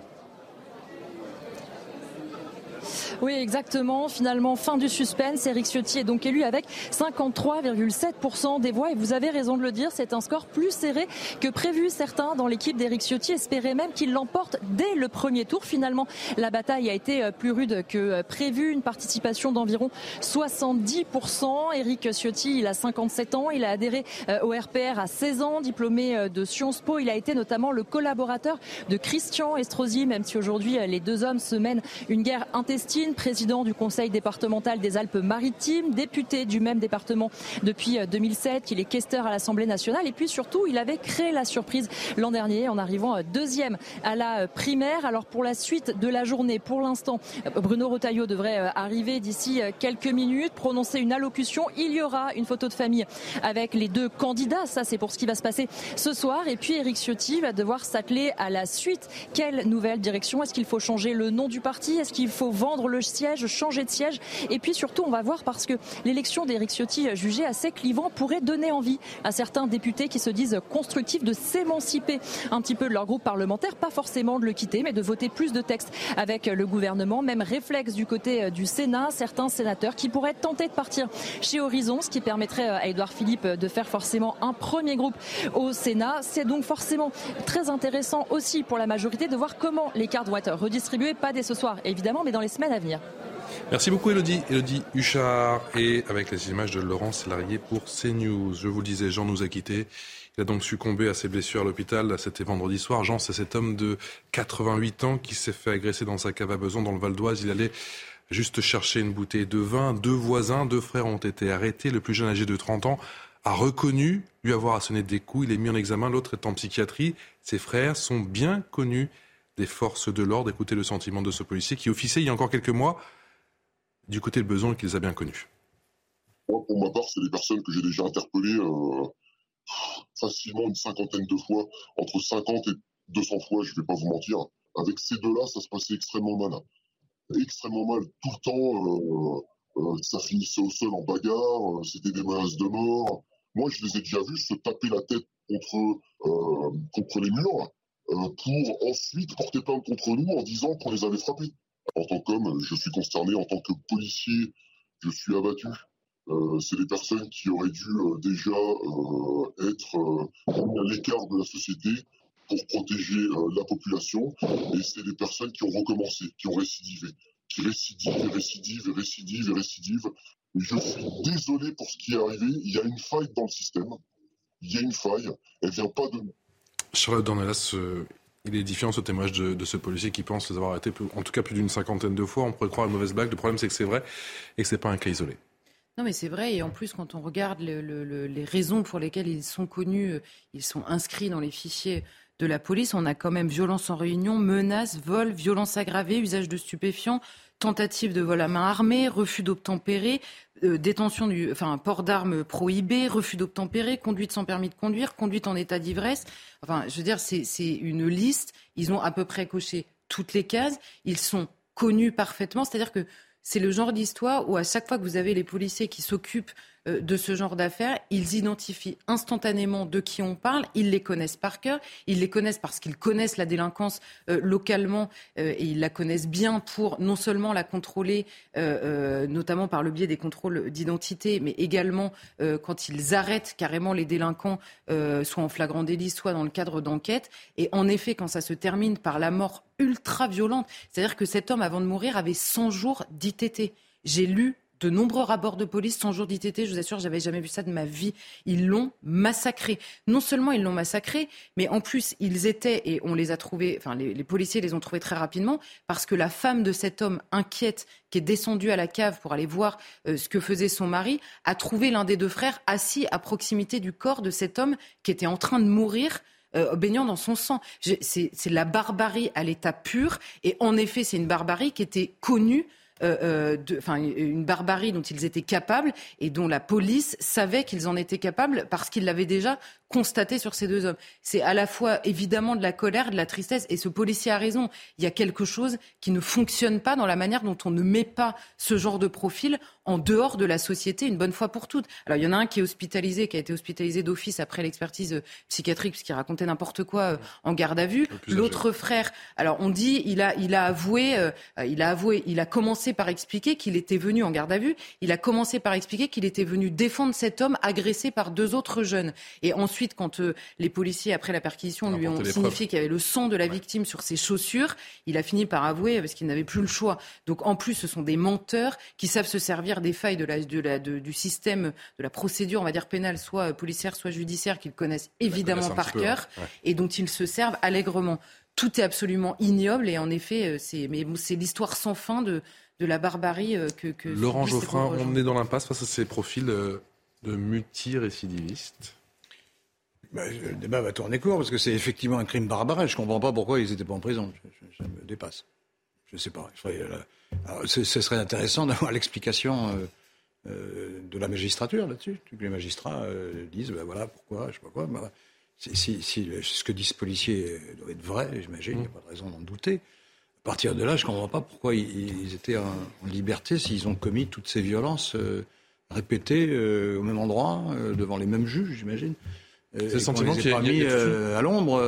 Oui, exactement. Finalement, fin du suspense. Eric Ciotti est donc élu avec 53,7% des voix. Et vous avez raison de le dire, c'est un score plus serré que prévu. Certains dans l'équipe d'Eric Ciotti espéraient même qu'il l'emporte dès le premier tour. Finalement, la bataille a été euh, plus rude que euh, prévu. Une participation d'environ 70%. Eric Ciotti, il a 57 ans. Il a adhéré euh, au RPR à 16 ans, diplômé de Sciences Po. Il a été notamment le collaborateur de Christian Estrosi, même si aujourd'hui les deux hommes se mènent une guerre intestine président du conseil départemental des Alpes-Maritimes, député du même département depuis 2007. Euh, il est questeur à l'Assemblée nationale et puis surtout, il avait créé la surprise l'an dernier en arrivant euh, deuxième à la euh, primaire. Alors pour la suite de la journée, pour l'instant, Bruno Retailleau devrait arriver d'ici quelques minutes, prononcer une allocution. Il y aura une photo de famille avec les deux candidats. Ça, c'est pour ce qui va se passer ce soir. Et puis Éric Ciotti va devoir s'atteler à la suite. Quelle nouvelle direction? Est-ce qu'il faut changer le nom du parti? Est-ce qu'il faut vendre le siège, changer de siège. Et puis surtout, on va voir parce que l'élection d'Éric Ciotti jugée assez clivant pourrait donner envie à certains députés qui se disent constructifs de s'émanciper un petit peu de leur groupe parlementaire, pas forcément de le quitter, mais de voter plus de textes avec le gouvernement. Même réflexe du côté du Sénat, certains sénateurs qui pourraient tenter de partir chez Horizon, ce qui permettrait à Édouard Philippe de faire forcément un premier groupe au Sénat. C'est donc forcément très intéressant aussi pour la majorité de voir comment les cartes vont être redistribuées, pas dès ce soir évidemment, mais dans les semaines à. Merci beaucoup Elodie. Elodie Huchard et avec les images de Laurent Salarié pour CNews. Je vous le disais, Jean nous a quittés. Il a donc succombé à ses blessures à l'hôpital. C'était vendredi soir. Jean, c'est cet homme de 88 ans qui s'est fait agresser dans sa cave à Beson, dans le Val d'Oise. Il allait juste chercher une bouteille de vin. Deux voisins, deux frères ont été arrêtés. Le plus jeune, âgé de 30 ans, a reconnu lui avoir assoné des coups. Il est mis en examen. L'autre est en psychiatrie. Ses frères sont bien connus des forces de l'ordre. Écoutez le sentiment de ce policier qui officiait il y a encore quelques mois du côté de besoin qu'ils a bien connus Pour ma part, c'est des personnes que j'ai déjà interpellées euh, facilement une cinquantaine de fois, entre 50 et 200 fois, je ne vais pas vous mentir. Avec ces deux-là, ça se passait extrêmement mal. Extrêmement mal tout le temps. Euh, euh, ça finissait au sol en bagarre, c'était des menaces de mort. Moi, je les ai déjà vus se taper la tête contre, contre les murs pour ensuite porter plainte contre nous en disant qu'on les avait frappés. En tant qu'homme, je suis consterné. En tant que policier, je suis abattu. Euh, c'est des personnes qui auraient dû euh, déjà euh, être à l'écart de la société pour protéger la population. Et c'est des personnes qui ont recommencé, qui ont récidivé, qui récidivent, récidivent, récidivent, récidivent. Et je suis désolé pour ce qui est arrivé. Il y a une faille dans le système. Il y a une faille. Elle vient pas de nous. Charlotte Dornelas, il est édifiant ce témoignage de, ce policier qui pense les avoir arrêtés en tout cas plus d'une cinquantaine de fois. On pourrait croire une mauvaise blague. Le problème, c'est que c'est vrai et que ce n'est pas un cas isolé. Non, mais c'est vrai. Et en plus, quand on regarde les raisons pour lesquelles ils sont connus, euh, ils sont inscrits dans les fichiers de la police. On a quand même violence en réunion, menaces, vol, violence aggravée, usage de stupéfiants, tentative de vol à main armée, refus d'obtempérer, euh, détention du, enfin, port d'armes prohibé, refus d'obtempérer, conduite sans permis de conduire, conduite en état d'ivresse. Enfin, je veux dire, c'est une liste. Ils ont à peu près coché toutes les cases. Ils sont connus parfaitement. C'est-à-dire que c'est le genre d'histoire où à chaque fois que vous avez les policiers qui s'occupent de ce genre d'affaires, ils identifient instantanément de qui on parle, ils les connaissent par cœur, ils les connaissent parce qu'ils connaissent la délinquance euh, localement euh, et ils la connaissent bien pour non seulement la contrôler, notamment par le biais des contrôles d'identité, mais également quand ils arrêtent carrément les délinquants, soit en flagrant délit, soit dans le cadre d'enquête. Et en effet, quand ça se termine par la mort ultra violente, c'est-à-dire que cet homme, avant de mourir, avait 100 jours d'ITT. J'ai lu de nombreux rapports de police, 100 jours d'ITT, je vous assure, j'avais jamais vu ça de ma vie. Ils l'ont massacré. Non seulement ils l'ont massacré, mais en plus, ils étaient, et on les a trouvés, enfin, les, policiers les ont trouvés très rapidement, parce que la femme de cet homme inquiète, qui est descendue à la cave pour aller voir euh, ce que faisait son mari, a trouvé l'un des deux frères assis à proximité du corps de cet homme qui était en train de mourir. Euh, baignant dans son sang. C'est la barbarie à l'état pur. Et en effet, c'est une barbarie qui était connue euh, euh, une barbarie dont ils étaient capables et dont la police savait qu'ils en étaient capables parce qu'ils l'avaient déjà constaté sur ces deux hommes. C'est à la fois évidemment de la colère, de la tristesse, et ce policier a raison. Il y a quelque chose qui ne fonctionne pas dans la manière dont on ne met pas ce genre de profil en dehors de la société une bonne fois pour toutes. Alors il y en a un qui est hospitalisé, qui a été hospitalisé d'office après l'expertise euh, psychiatrique puisqu'il racontait n'importe quoi euh, en garde à vue. L'autre frère, alors on dit, il a, il a avoué, euh, il a avoué, il a commencé par expliquer qu'il était venu en garde à vue. Il a commencé par expliquer qu'il était venu défendre cet homme agressé par deux autres jeunes. Et ensuite, quand les policiers après la perquisition lui ont signifié qu'il y avait le sang de la victime sur ses chaussures, il a fini par avouer parce qu'il n'avait plus le choix. Donc en plus, ce sont des menteurs qui savent se servir des failles de la, de du système, de la procédure, on va dire pénale, soit policière, soit judiciaire, qu'ils connaissent évidemment par cœur et dont ils se servent allègrement. Tout est absolument ignoble et en effet, euh, c'est, l'histoire sans fin de, de la barbarie euh, que. que Laurent Geoffrin, on est dans l'impasse face à ces profils euh, de multirécidivistes bah, le débat va tourner court parce que c'est effectivement un crime barbare. Je ne comprends pas pourquoi ils n'étaient pas en prison. Ça me dépasse. Je ne sais pas. ce, serait intéressant d'avoir l'explication euh, euh, de la magistrature là-dessus. Que les magistrats euh, disent, ben voilà, pourquoi, je sais pas quoi. Bah, si, ce que dit ce policier doit être vrai, j'imagine, il n'y a pas de raison d'en douter. À partir de là, je ne comprends pas pourquoi ils, étaient en, liberté s'ils ont commis toutes ces violences répétées au même endroit, devant les mêmes juges, j'imagine. C'est le sentiment qu'il a mis à l'ombre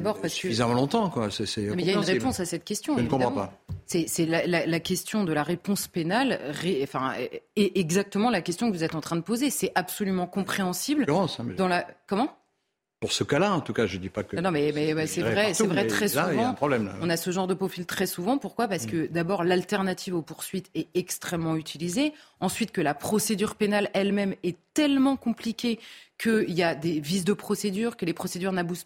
bah, suffisamment longtemps. Quoi. mais il y a une réponse à cette question. Je ne comprends pas. C'est la, question de la réponse pénale enfin, est exactement la question que vous êtes en train de poser. C'est absolument compréhensible. Hein, dans la... Comment? Pour ce cas-là, en tout cas, je ne dis pas que. Non, mais, c'est vrai, c'est vrai très souvent. a un problème, On a ce genre de profil très souvent. Pourquoi? Parce que mm. d'abord, l'alternative aux poursuites est extrêmement utilisée. Ensuite, que la procédure pénale elle-même est tellement compliquée qu'il y a des vices de procédure, que les procédures n'aboutissent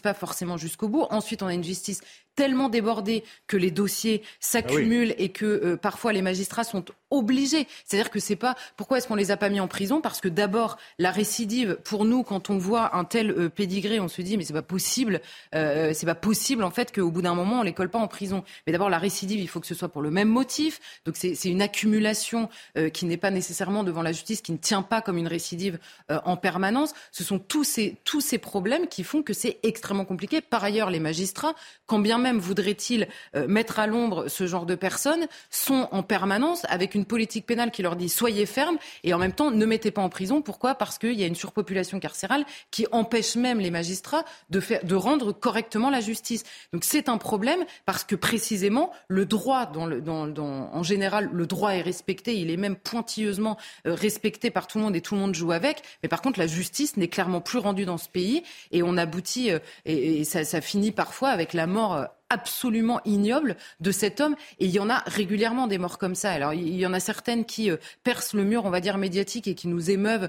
pas, pas forcément jusqu'au bout. Ensuite, on a une justice tellement débordée que les dossiers s'accumulent ah et que euh, parfois les magistrats sont obligés. C'est-à-dire que c'est pas pourquoi est-ce qu'on les a pas mis en prison? Parce que d'abord la récidive pour nous quand on voit un tel euh, pédigré, on se dit mais c'est pas possible, euh, c'est pas possible en fait qu'au bout d'un moment on les colle pas en prison. Mais d'abord la récidive, il faut que ce soit pour le même motif. Donc c'est une accumulation qui n'est pas nécessairement devant la justice, qui ne tient pas comme une récidive en permanence. Ce sont tous ces, tous ces problèmes qui font que c'est extrêmement compliqué. Par ailleurs, les magistrats, quand bien même voudraient-ils euh, mettre à l'ombre ce genre de personnes, sont en permanence avec une politique pénale qui leur dit soyez fermes et en même temps ne mettez pas en prison. Pourquoi? Parce qu'il y a une surpopulation carcérale qui empêche même les magistrats de, faire, de rendre correctement la justice. Donc c'est un problème parce que précisément le droit, en général, le droit est respecté, il est même pointilleusement euh, respecté par tout le monde et tout le monde joue avec. Mais par contre, la justice n'est clairement plus rendue dans ce pays et on aboutit, euh, et, ça, finit parfois avec la mort euh, absolument ignoble de cet homme. Et il y en a régulièrement des morts comme ça. Alors il y en a certaines qui euh, percent le mur, on va dire, médiatique et qui nous émeuvent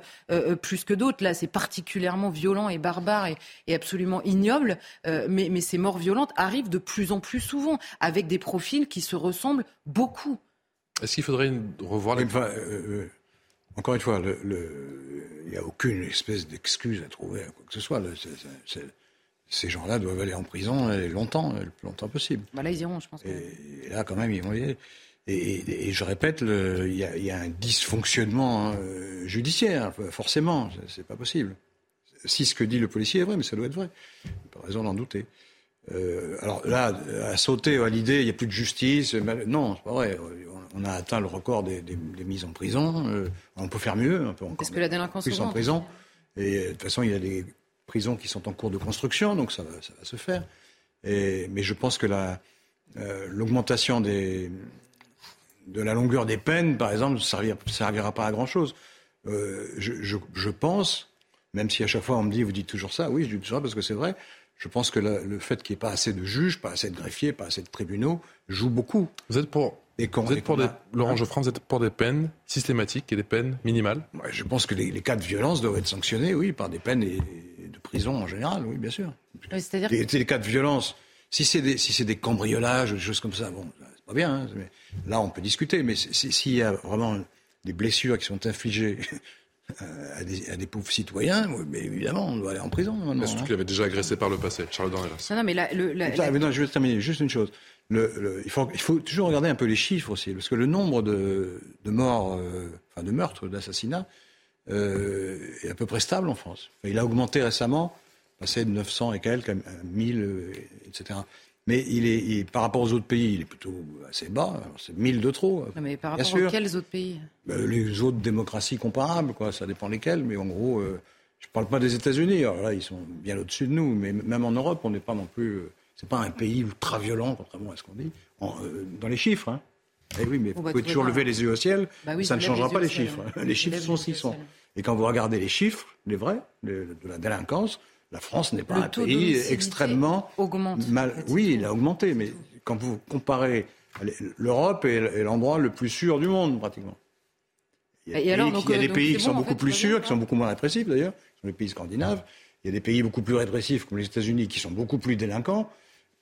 plus que d'autres. Là, c'est particulièrement violent et barbare et, absolument ignoble. mais, mais, ces morts violentes arrivent de plus en plus souvent, avec des profils qui se ressemblent beaucoup. Est-ce qu'il faudrait revoir les... Encore une fois, il n'y a aucune espèce d'excuse à trouver à quoi que ce soit. ces gens-là doivent aller en prison longtemps, le plus longtemps possible. Bah là, ils iront, je pense. Et, là, quand même, ils vont y aller. Et, je répète, il y, a un dysfonctionnement euh, judiciaire, forcément, c'est pas possible. Si ce que dit le policier est vrai, mais ça doit être vrai. Pas raison d'en douter. Euh, alors là, à sauter à l'idée, il n'y a plus de justice. Non, c'est pas vrai. On a atteint le record des, mises en prison. Euh, on peut faire mieux. On peut encore que la délinquance plus en prison. Et de toute façon, il y a des prisons qui sont en cours de construction, donc ça va, ça va se faire. Et, mais je pense que euh, l'augmentation de la longueur des peines, par exemple, ne servira, servira pas à grand chose. je, je, je pense, même si à chaque fois on me dit, vous dites toujours ça, oui, je dis toujours ça parce que c'est vrai. Je pense que le, fait qu'il n'y ait pas assez de juges, pas assez de greffiers, pas assez de tribunaux, joue beaucoup. Vous êtes pour Et quand, vous êtes pour des, Laurent Geoffrin, vous êtes pour des peines systématiques et des peines minimales? Je pense que les, cas de violence doivent être sanctionnés, oui, par des peines et, de prison en général, oui, bien sûr. C'est-à-dire les, les, cas de violence, si c'est des, si des cambriolages ou des choses comme ça, bon, c'est pas bien. Hein, là, on peut discuter, mais s'il y a vraiment des blessures qui sont infligées euh, à des, pauvres citoyens, mais évidemment, on doit aller en prison. Mais surtout hein. qu'il avait déjà agressé par le passé, Charles Dornelas. Non, non, mais, non, je vais terminer juste une chose. Le, il, faut, il, faut, toujours regarder un peu les chiffres aussi, parce que le nombre de, de morts, euh, enfin de meurtres, d'assassinats, euh, est à peu près stable en France. il a augmenté récemment, passé de 900 et quelques à 1000, etc. Mais il est, par rapport aux autres pays, il est plutôt assez bas. C'est 1000 de trop. mais par rapport à quels autres pays? Ben, Les autres démocraties comparables, quoi. Ça dépend lesquelles. Mais en gros, euh, je ne parle pas des États-Unis. Alors là, ils sont bien au-dessus de nous. Mais même en Europe, on n'est pas non plus. Euh, c'est pas un pays ultra violent, contrairement à ce qu'on dit, euh, dans les chiffres. Hein. Eh oui, mais vous pouvez toujours lever les yeux au ciel. Bah ça ne changera pas les chiffres. Les chiffres sont ce qu'ils sont. Et quand vous regardez les chiffres, les vrais, de la délinquance, la France n'est pas un pays extrêmement mal. Oui, il a augmenté, mais quand vous comparez, l'Europe est l'endroit le plus sûr du monde pratiquement. Il y a, des pays, qui sont beaucoup plus sûrs, qui sont beaucoup moins répressifs d'ailleurs, qui sont les pays scandinaves. Il y a des pays beaucoup plus répressifs comme les États-Unis qui sont beaucoup plus délinquants.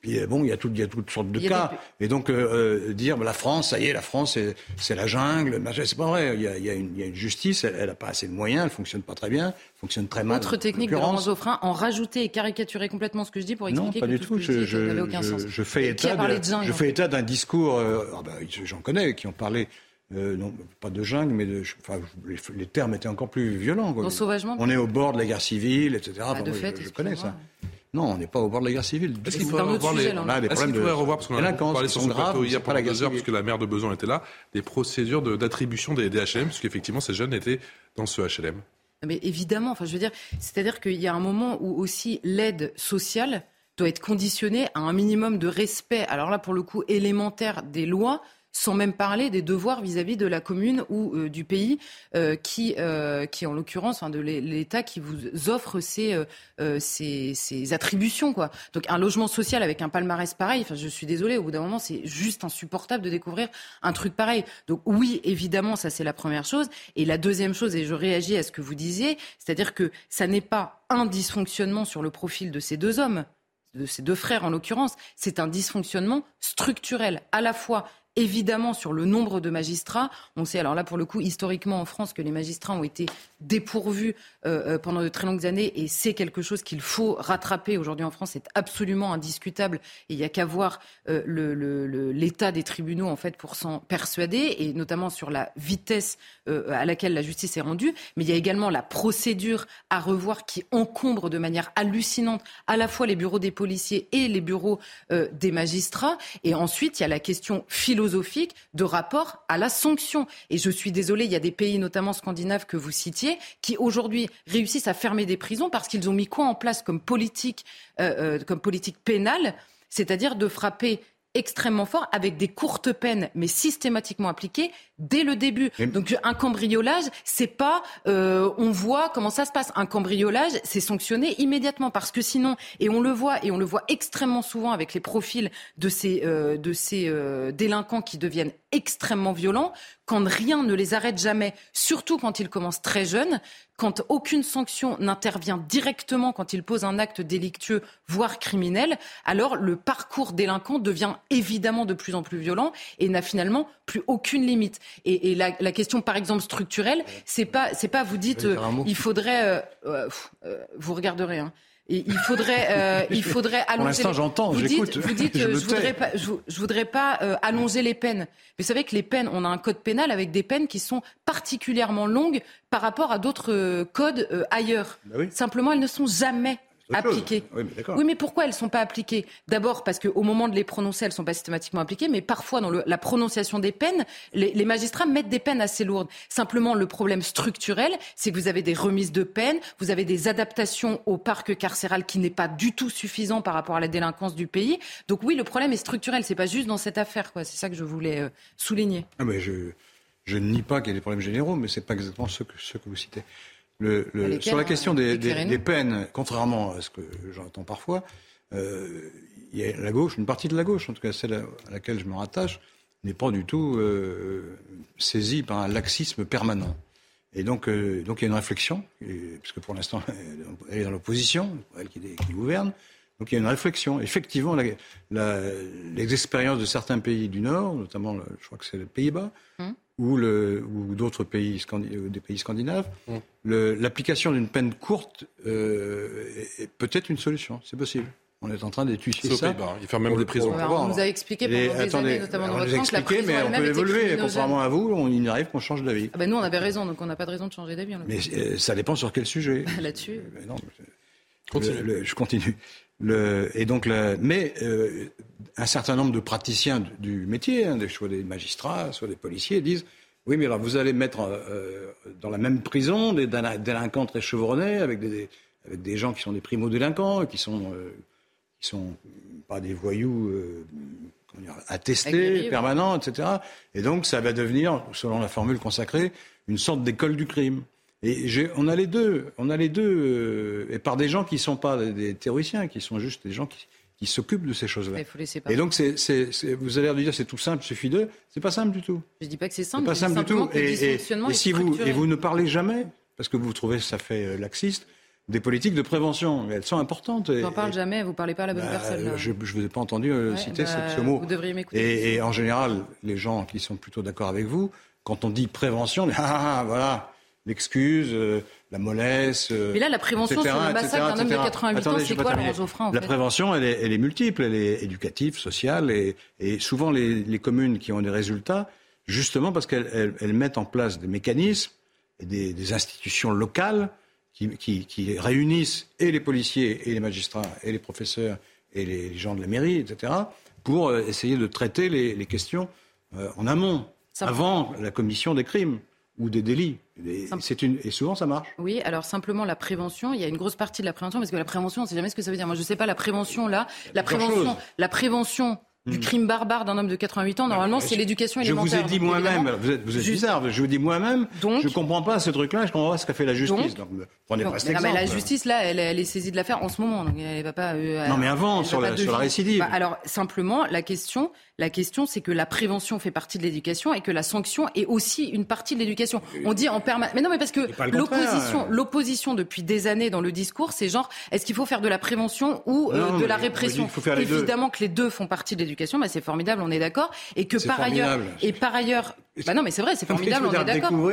Puis euh, bon, il y a, tout, il y a toutes sortes de cas. Et donc euh, euh, dire bah, la France, ça y est, la France, c'est la jungle, c'est pas vrai. Il y a, il y a, une, il y a une, justice, elle n'a pas assez de moyens, elle fonctionne pas très bien, elle fonctionne très mal. Autre technique de Laurent Zoffrin, en rajouter et caricaturer complètement ce que je dis pour expliquer non, pas que du tout. Je, je, aucun sens. je, fais état, de, je fais état d'un discours. Ah bah, j'en connais qui ont parlé. non, pas de jungle, mais de, enfin, les, termes étaient encore plus violents. Quoi. sauvagement. On est au bord de la guerre civile, etc. Bah, de fait, je, connais ça. Non, on n'est pas au bord de la guerre civile. Est-ce qu'il faudrait revoir les, Est-ce de... revoir, parce qu'on a parlé sur ce plateau hier pendant deux heures, parce que la maire de Besançon était là, des procédures d'attribution des, des HLM, parce qu'effectivement, ces jeunes étaient dans ce HLM. Mais évidemment, enfin, je veux dire, c'est-à-dire qu'il y a un moment où aussi l'aide sociale doit être conditionnée à un minimum de respect, alors là, pour le coup, élémentaire des lois, sans même parler des devoirs vis-à-vis de la commune ou euh, du pays euh, qui, euh, qui, en l'occurrence, enfin, de l'État qui vous offre ces, ces, ces, attributions. Quoi. Donc un logement social avec un palmarès pareil, enfin, je suis désolée, au bout d'un moment, c'est juste insupportable de découvrir un truc pareil. Donc oui, évidemment, ça c'est la première chose. Et la deuxième chose, et je réagis à ce que vous disiez, c'est-à-dire que ça n'est pas un dysfonctionnement sur le profil de ces deux hommes de ces deux frères en l'occurrence, c'est un dysfonctionnement structurel, à la fois évidemment sur le nombre de magistrats. On sait, alors là, pour le coup, historiquement en France, que les magistrats ont été dépourvus euh, euh, pendant de très longues années et c'est quelque chose qu'il faut rattraper aujourd'hui en France. C'est absolument indiscutable et il n'y a qu'à voir euh, l'état des tribunaux, en fait, pour s'en persuader et notamment sur la vitesse à laquelle la justice est rendue. Mais il y a également la procédure à revoir qui encombre de manière hallucinante à la fois les bureaux des policiers et les bureaux des magistrats. Et ensuite, il y a la question philosophique philosophique de rapport à la sanction. Et je suis désolée, il y a des pays, notamment scandinaves, que vous citiez, qui aujourd'hui réussissent à fermer des prisons parce qu'ils ont mis quoi en place comme politique, euh, euh, comme politique pénale c'est-à-dire de frapper extrêmement fort avec des courtes peines mais systématiquement appliquées dès le début. Donc un cambriolage, c'est pas euh, on voit comment ça se passe. Un cambriolage, c'est sanctionné immédiatement parce que sinon et on le voit et on le voit extrêmement souvent avec les profils de ces euh, de ces euh, délinquants qui deviennent extrêmement violents quand rien ne les arrête jamais, surtout quand ils commencent très jeunes, quand aucune sanction n'intervient directement quand ils posent un acte délictueux, voire criminel, alors le parcours délinquant devient évidemment de plus en plus violent et n'a finalement plus aucune limite. Et, la, question, par exemple, structurelle, c'est pas, c'est pas vous dites, euh, il faudrait, euh, euh, vous regarderez. Hein, il faudrait, euh, il faudrait allonger. Pour l'instant, j'entends, j'écoute. Vous dites, je, je, voudrais pas, je, voudrais pas euh, allonger les peines. Vous savez que les peines, on a un code pénal avec des peines qui sont particulièrement longues par rapport à d'autres euh, codes ailleurs. Bah Simplement, elles ne sont jamais appliquées. Oui mais, pourquoi elles ne sont pas appliquées? D'abord parce qu'au moment de les prononcer, elles ne sont pas systématiquement appliquées, mais parfois dans la prononciation des peines, les, magistrats mettent des peines assez lourdes. Simplement, le problème structurel, c'est que vous avez des remises de peines, vous avez des adaptations au parc carcéral qui n'est pas du tout suffisant par rapport à la délinquance du pays. Donc oui, le problème est structurel, c'est pas juste dans cette affaire. C'est ça que je voulais euh, souligner. Ah mais je, je ne nie pas qu'il y ait des problèmes généraux, mais c'est pas exactement ce que, ce que vous citez. Le, sur la question des, des, peines, contrairement à ce que j'entends parfois, euh, y a la gauche, une partie de la gauche, en tout cas celle à laquelle je me rattache, n'est pas du tout saisie par un laxisme permanent. Et donc, donc il y a une réflexion, puisque pour l'instant, elle est dans l'opposition, elle qui, qui, gouverne. Donc il y a une réflexion. Effectivement, les expériences de certains pays du Nord, notamment, je crois que c'est les Pays-Bas, hum. ou, ou d'autres pays, des pays scandinaves, hum. l'application d'une peine courte euh, est peut-être une solution. C'est possible. On est en train d'étudier ça. Il fait même des prisons. on nous a expliqué pendant des années, notamment dans votre camp, que la prison mais on peut évoluer. Contrairement à vous, on, il arrive qu'on change d'avis. Ah ben nous, on avait raison, donc on n'a pas de raison de changer d'avis. Mais euh, ça dépend sur quel sujet. Là-dessus. Continue. je continue. Le, et donc, mais euh, un certain nombre de praticiens du, métier, hein, des, soit des magistrats, soit des policiers, disent oui, mais alors vous allez mettre euh, dans la même prison des délinquants très chevronnés avec des, avec des gens qui sont des primo-délinquants, qui sont euh, qui sont pas des voyous euh, dire, attestés, permanents, etc. Et donc ça va devenir, selon la formule consacrée, une sorte d'école du crime. Et on a les deux, on a les deux, euh, et par des gens qui ne sont pas des, terroriciens, qui sont juste des gens qui, qui s'occupent de ces choses-là. Et donc, c'est, vous allez dire c'est tout simple, suffit d'eux. C'est pas simple du tout. Je dis pas que c'est simple. C'est pas simple du tout. Et, et, si vous et vous ne parlez jamais, parce que vous trouvez ça fait euh, laxiste, des politiques de prévention. Elles sont importantes. Je n'en parle jamais, vous parlez pas à la bonne bah, personne. Je ne vous ai pas entendu euh, citer ce, bah, mot. Vous devriez m'écouter. Et, et, en général, les gens qui sont plutôt d'accord avec vous, quand on dit prévention, ah, ah, ah voilà, l'excuse, euh, la mollesse. Euh, Mais là, la prévention sur le massacre d'un homme de 88 ans, c'est quoi, Laurent Geoffrin La prévention, elle est, elle est, multiple, elle est éducative, sociale, et, et souvent les, les, communes qui ont des résultats, justement parce qu'elles elles, mettent en place des mécanismes et des, des institutions locales qui, qui, qui, réunissent et les policiers, et les magistrats, et les professeurs, et les gens de la mairie, etc., pour euh, essayer de traiter les, les questions en amont, avant la commission des crimes ou des délits. Et, une, et souvent, ça marche. Oui, alors simplement la prévention, il y a une grosse partie de la prévention, parce que la prévention, on ne sait jamais ce que ça veut dire. Moi, je ne sais pas, la prévention, là, la prévention, la prévention du hmm. crime barbare d'un homme de 88 ans, normalement, c'est l'éducation élémentaire. Je vous ai dit moi-même, vous êtes, vous êtes bizarre, je vous dis moi-même, je ne comprends pas ce truc-là, je comprends pas ce qu'a fait la justice. Donc, prenez pas cet exemple. Mais la justice, là, elle, elle est saisie de l'affaire en ce moment, donc elle va pas... Euh, non, mais avant, sur la, sur la, récidive. Bah, alors, simplement, la question, la question, c'est que la prévention fait partie de l'éducation et que la sanction est aussi une partie de l'éducation. On dit en permanence. Mais non, mais parce que l'opposition, l'opposition depuis des années dans le discours, c'est genre, est-ce qu'il faut faire de la prévention ou euh, de la répression Évidemment que les deux font partie de l'éducation, bah, c'est formidable, on est d'accord. Et que par ailleurs, et par ailleurs, bah non, mais c'est vrai, c'est formidable, on est d'accord. Vous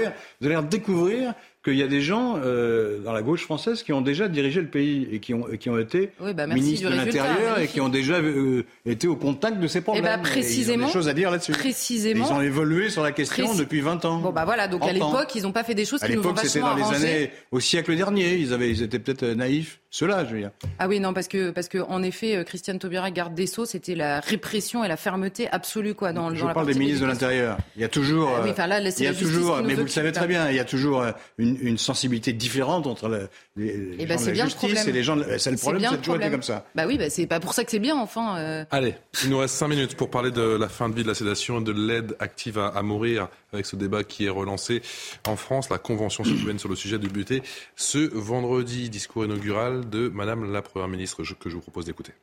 allez découvrir qu'il y a des gens euh, dans la gauche française qui ont déjà dirigé le pays et qui ont, qui ont été bah, ministres de l'Intérieur et qui ont déjà euh, été au contact de ces problèmes. Et bah, précisément, ils ont des choses à dire là-dessus. Précisément. ils ont évolué sur la question depuis 20 ans. Bon bah voilà, donc à l'époque, ils n'ont pas fait des choses qui nous ont vachement À l'époque, c'était dans les années au siècle dernier. Ils avaient, ils étaient peut-être naïfs. Cela, je veux dire. Ah oui, non, parce que, parce que en effet, euh, Christiane Taubira, garde des Sceaux, c'était la répression et la fermeté absolue, quoi, dans, je dans parle des ministres de l'Intérieur. Il y a toujours, ah oui, enfin, là, il y a toujours, mais vous le savez très bien, il y a toujours une, une sensibilité différente entre les, les eh ben, gens de la justice et les gens. C'est le problème, c'est toujours été comme ça. Bah oui, bah c'est pas pour ça que c'est bien, enfin. Euh... Allez, il nous reste cinq minutes pour parler de la fin de vie de la sédation et de l'aide active à, à, mourir avec ce débat qui est relancé en France. La convention citoyenne sur le sujet débuté ce vendredi. Discours inaugural de Madame la Première ministre que je vous propose d'écouter.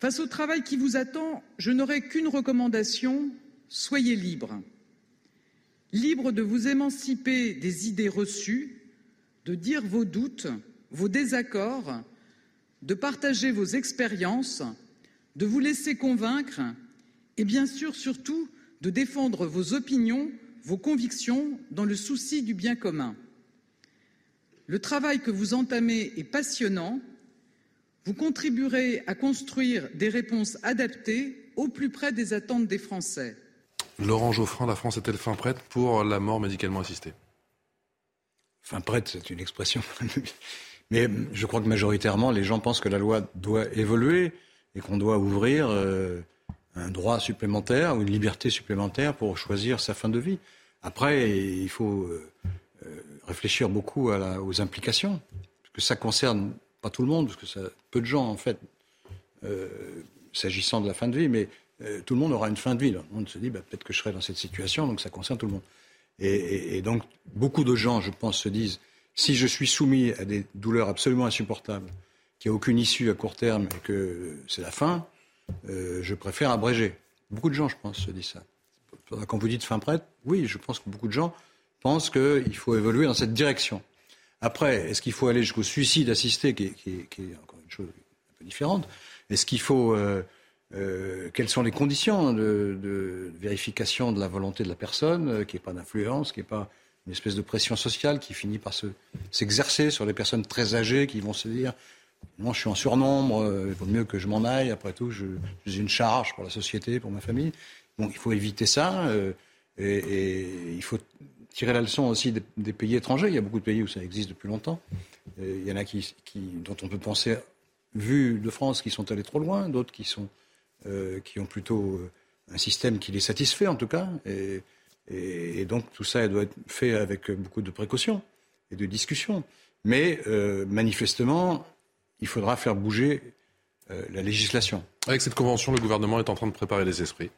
Face au travail qui vous attend, je n'aurai qu'une recommandation soyez libre. Libre de vous émanciper des idées reçues, de dire vos doutes, vos désaccords, de partager vos expériences, de vous laisser convaincre et bien sûr surtout de défendre vos opinions, vos convictions dans le souci du bien commun. Le travail que vous entamez est passionnant. Vous contribuerez à construire des réponses adaptées au plus près des attentes des Français. Laurent Geoffrin, la France est-elle fin prête pour la mort médicalement assistée? Fin prête, c'est une expression. Mais je crois que majoritairement, les gens pensent que la loi doit évoluer et qu'on doit ouvrir euh, un droit supplémentaire ou une liberté supplémentaire pour choisir sa fin de vie. Après, il faut euh, euh, réfléchir beaucoup aux implications, parce que ça concerne pas tout le monde, parce que ça, peu de gens, en fait, s'agissant de la fin de vie, mais euh, tout le monde aura une fin de vie. Là. On se dit, bah, peut-être que je serai dans cette situation, donc ça concerne tout le monde. Et, donc, beaucoup de gens, je pense, se disent, si je suis soumis à des douleurs absolument insupportables, qu'il n'y a aucune issue à court terme et que c'est la fin, euh, je préfère abréger Beaucoup de gens, je pense, se disent ça. Quand vous dites fin prête, oui, je pense que beaucoup de gens pensent qu'il faut évoluer dans cette direction. Après, est-ce qu'il faut aller jusqu'au suicide assisté, qui est, encore une chose un peu différente? Est-ce qu'il faut... Euh, euh, quelles sont les conditions de, vérification de la volonté de la personne, euh, qui n'est pas d'influence, qui n'est pas une espèce de pression sociale qui finit par s'exercer sur les personnes très âgées qui vont se dire non, je suis en surnombre, il vaut mieux que je m'en aille, après tout, je, je, suis une charge pour la société, pour ma famille. Donc il faut éviter ça, et, et, il faut tirer la leçon aussi des, pays étrangers. Il y a beaucoup de pays où ça existe depuis longtemps. il y en a qui, dont on peut penser, vu de France, qui sont allés trop loin, d'autres qui, sont, euh, qui ont plutôt euh, un système qui les satisfait en tout cas. Et, et, donc tout ça doit être fait avec beaucoup de précautions et de discussions. Mais euh, manifestement, il faudra faire bouger la législation. Avec cette convention, le gouvernement est en train de préparer les esprits.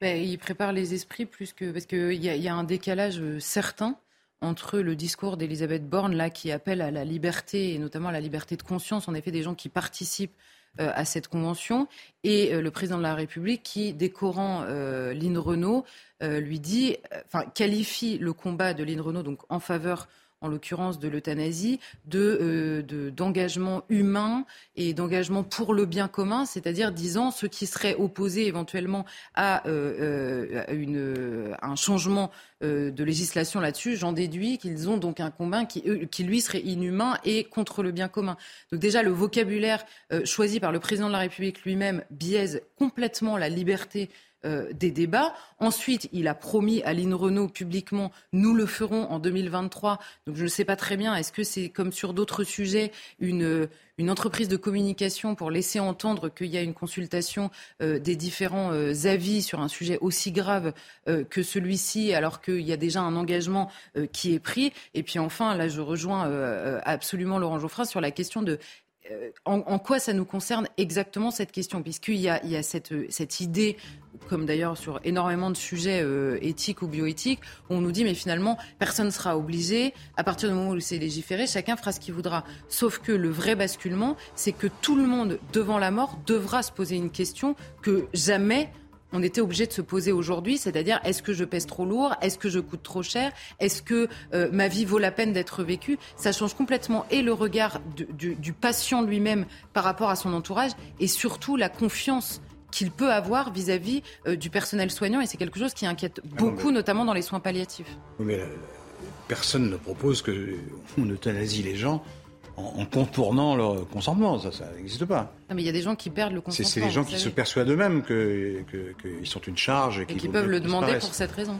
Ben, il prépare les esprits plus que parce qu'il y, y, a un décalage certain entre le discours d'Elisabeth Borne là qui appelle à la liberté et notamment à la liberté de conscience en effet des gens qui participent à cette convention. Et euh, le président de la République qui décorant Lynn Renault lui dit enfin qualifie le combat de Lynn Renault donc en faveur en l'occurrence de l'euthanasie, de, euh, d'engagement humain et d'engagement pour le bien commun, c'est-à-dire disant ceux qui seraient opposés éventuellement à, euh, euh un changement de législation là-dessus, j'en déduis qu'ils ont donc un combat qui, qui, lui serait inhumain et contre le bien commun. Donc déjà le vocabulaire choisi par le président de la République lui-même biaise complètement la liberté euh, des débats. Ensuite, il a promis à Lynn Renault publiquement, nous le ferons en 2023. Donc je ne sais pas très bien, est-ce que c'est comme sur d'autres sujets une, une entreprise de communication pour laisser entendre qu'il y a une consultation euh, des différents euh, avis sur un sujet aussi grave que celui-ci, alors qu'il y a déjà un engagement qui est pris? Et puis enfin, là, je rejoins absolument Laurent Geoffrin sur la question de en, quoi ça nous concerne exactement cette question? Puisqu'il y a, il cette, cette idée comme d'ailleurs sur énormément de sujets euh, éthiques ou bioéthiques, où on nous dit mais finalement personne ne sera obligé, à partir du moment où c'est légiféré, chacun fera ce qu'il voudra. Sauf que le vrai basculement, c'est que tout le monde devant la mort devra se poser une question que jamais on était obligé de se poser aujourd'hui, c'est-à-dire est-ce que je pèse trop lourd, est-ce que je coûte trop cher, est-ce que euh, ma vie vaut la peine d'être vécue. Ça change complètement et le regard du, du patient lui-même par rapport à son entourage et surtout la confiance qu'il peut avoir vis-à-vis euh, du personnel soignant et c'est quelque chose qui inquiète ah beaucoup, notamment dans les soins palliatifs. mais euh, personne ne propose qu'on euthanasie les gens en, contournant leur consentement. Ça, ça n'existe pas. Non, mais il y a des gens qui perdent le consentement. C'est les gens qui se persuadent eux-mêmes qu'ils que, sont une charge. Et, qui peuvent le demander pour cette raison.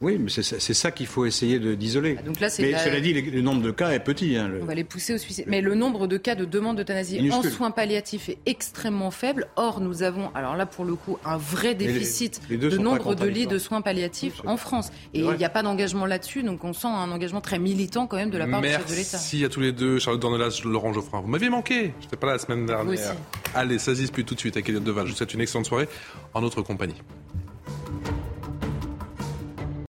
Oui, mais c'est ça qu'il faut essayer d'isoler. Ah, mais cela dit, le, nombre de cas est petit. Hein, On va les pousser au suicide. Mais le nombre de cas de demande d'euthanasie en soins palliatifs est extrêmement faible. Or, nous avons, alors là pour le coup, un vrai déficit de nombre de lits de soins palliatifs en France. Et il n'y a pas d'engagement là-dessus, donc on sent un engagement très militant quand même de la part du chef de l'État. Merci à tous les deux, Charlotte Dornelas, Laurent Geoffrin. Vous m'aviez manqué, je n'étais pas là la semaine dernière. Allez, ça se dispute tout de suite avec Eliane Deval. Je vous souhaite une excellente soirée en notre compagnie.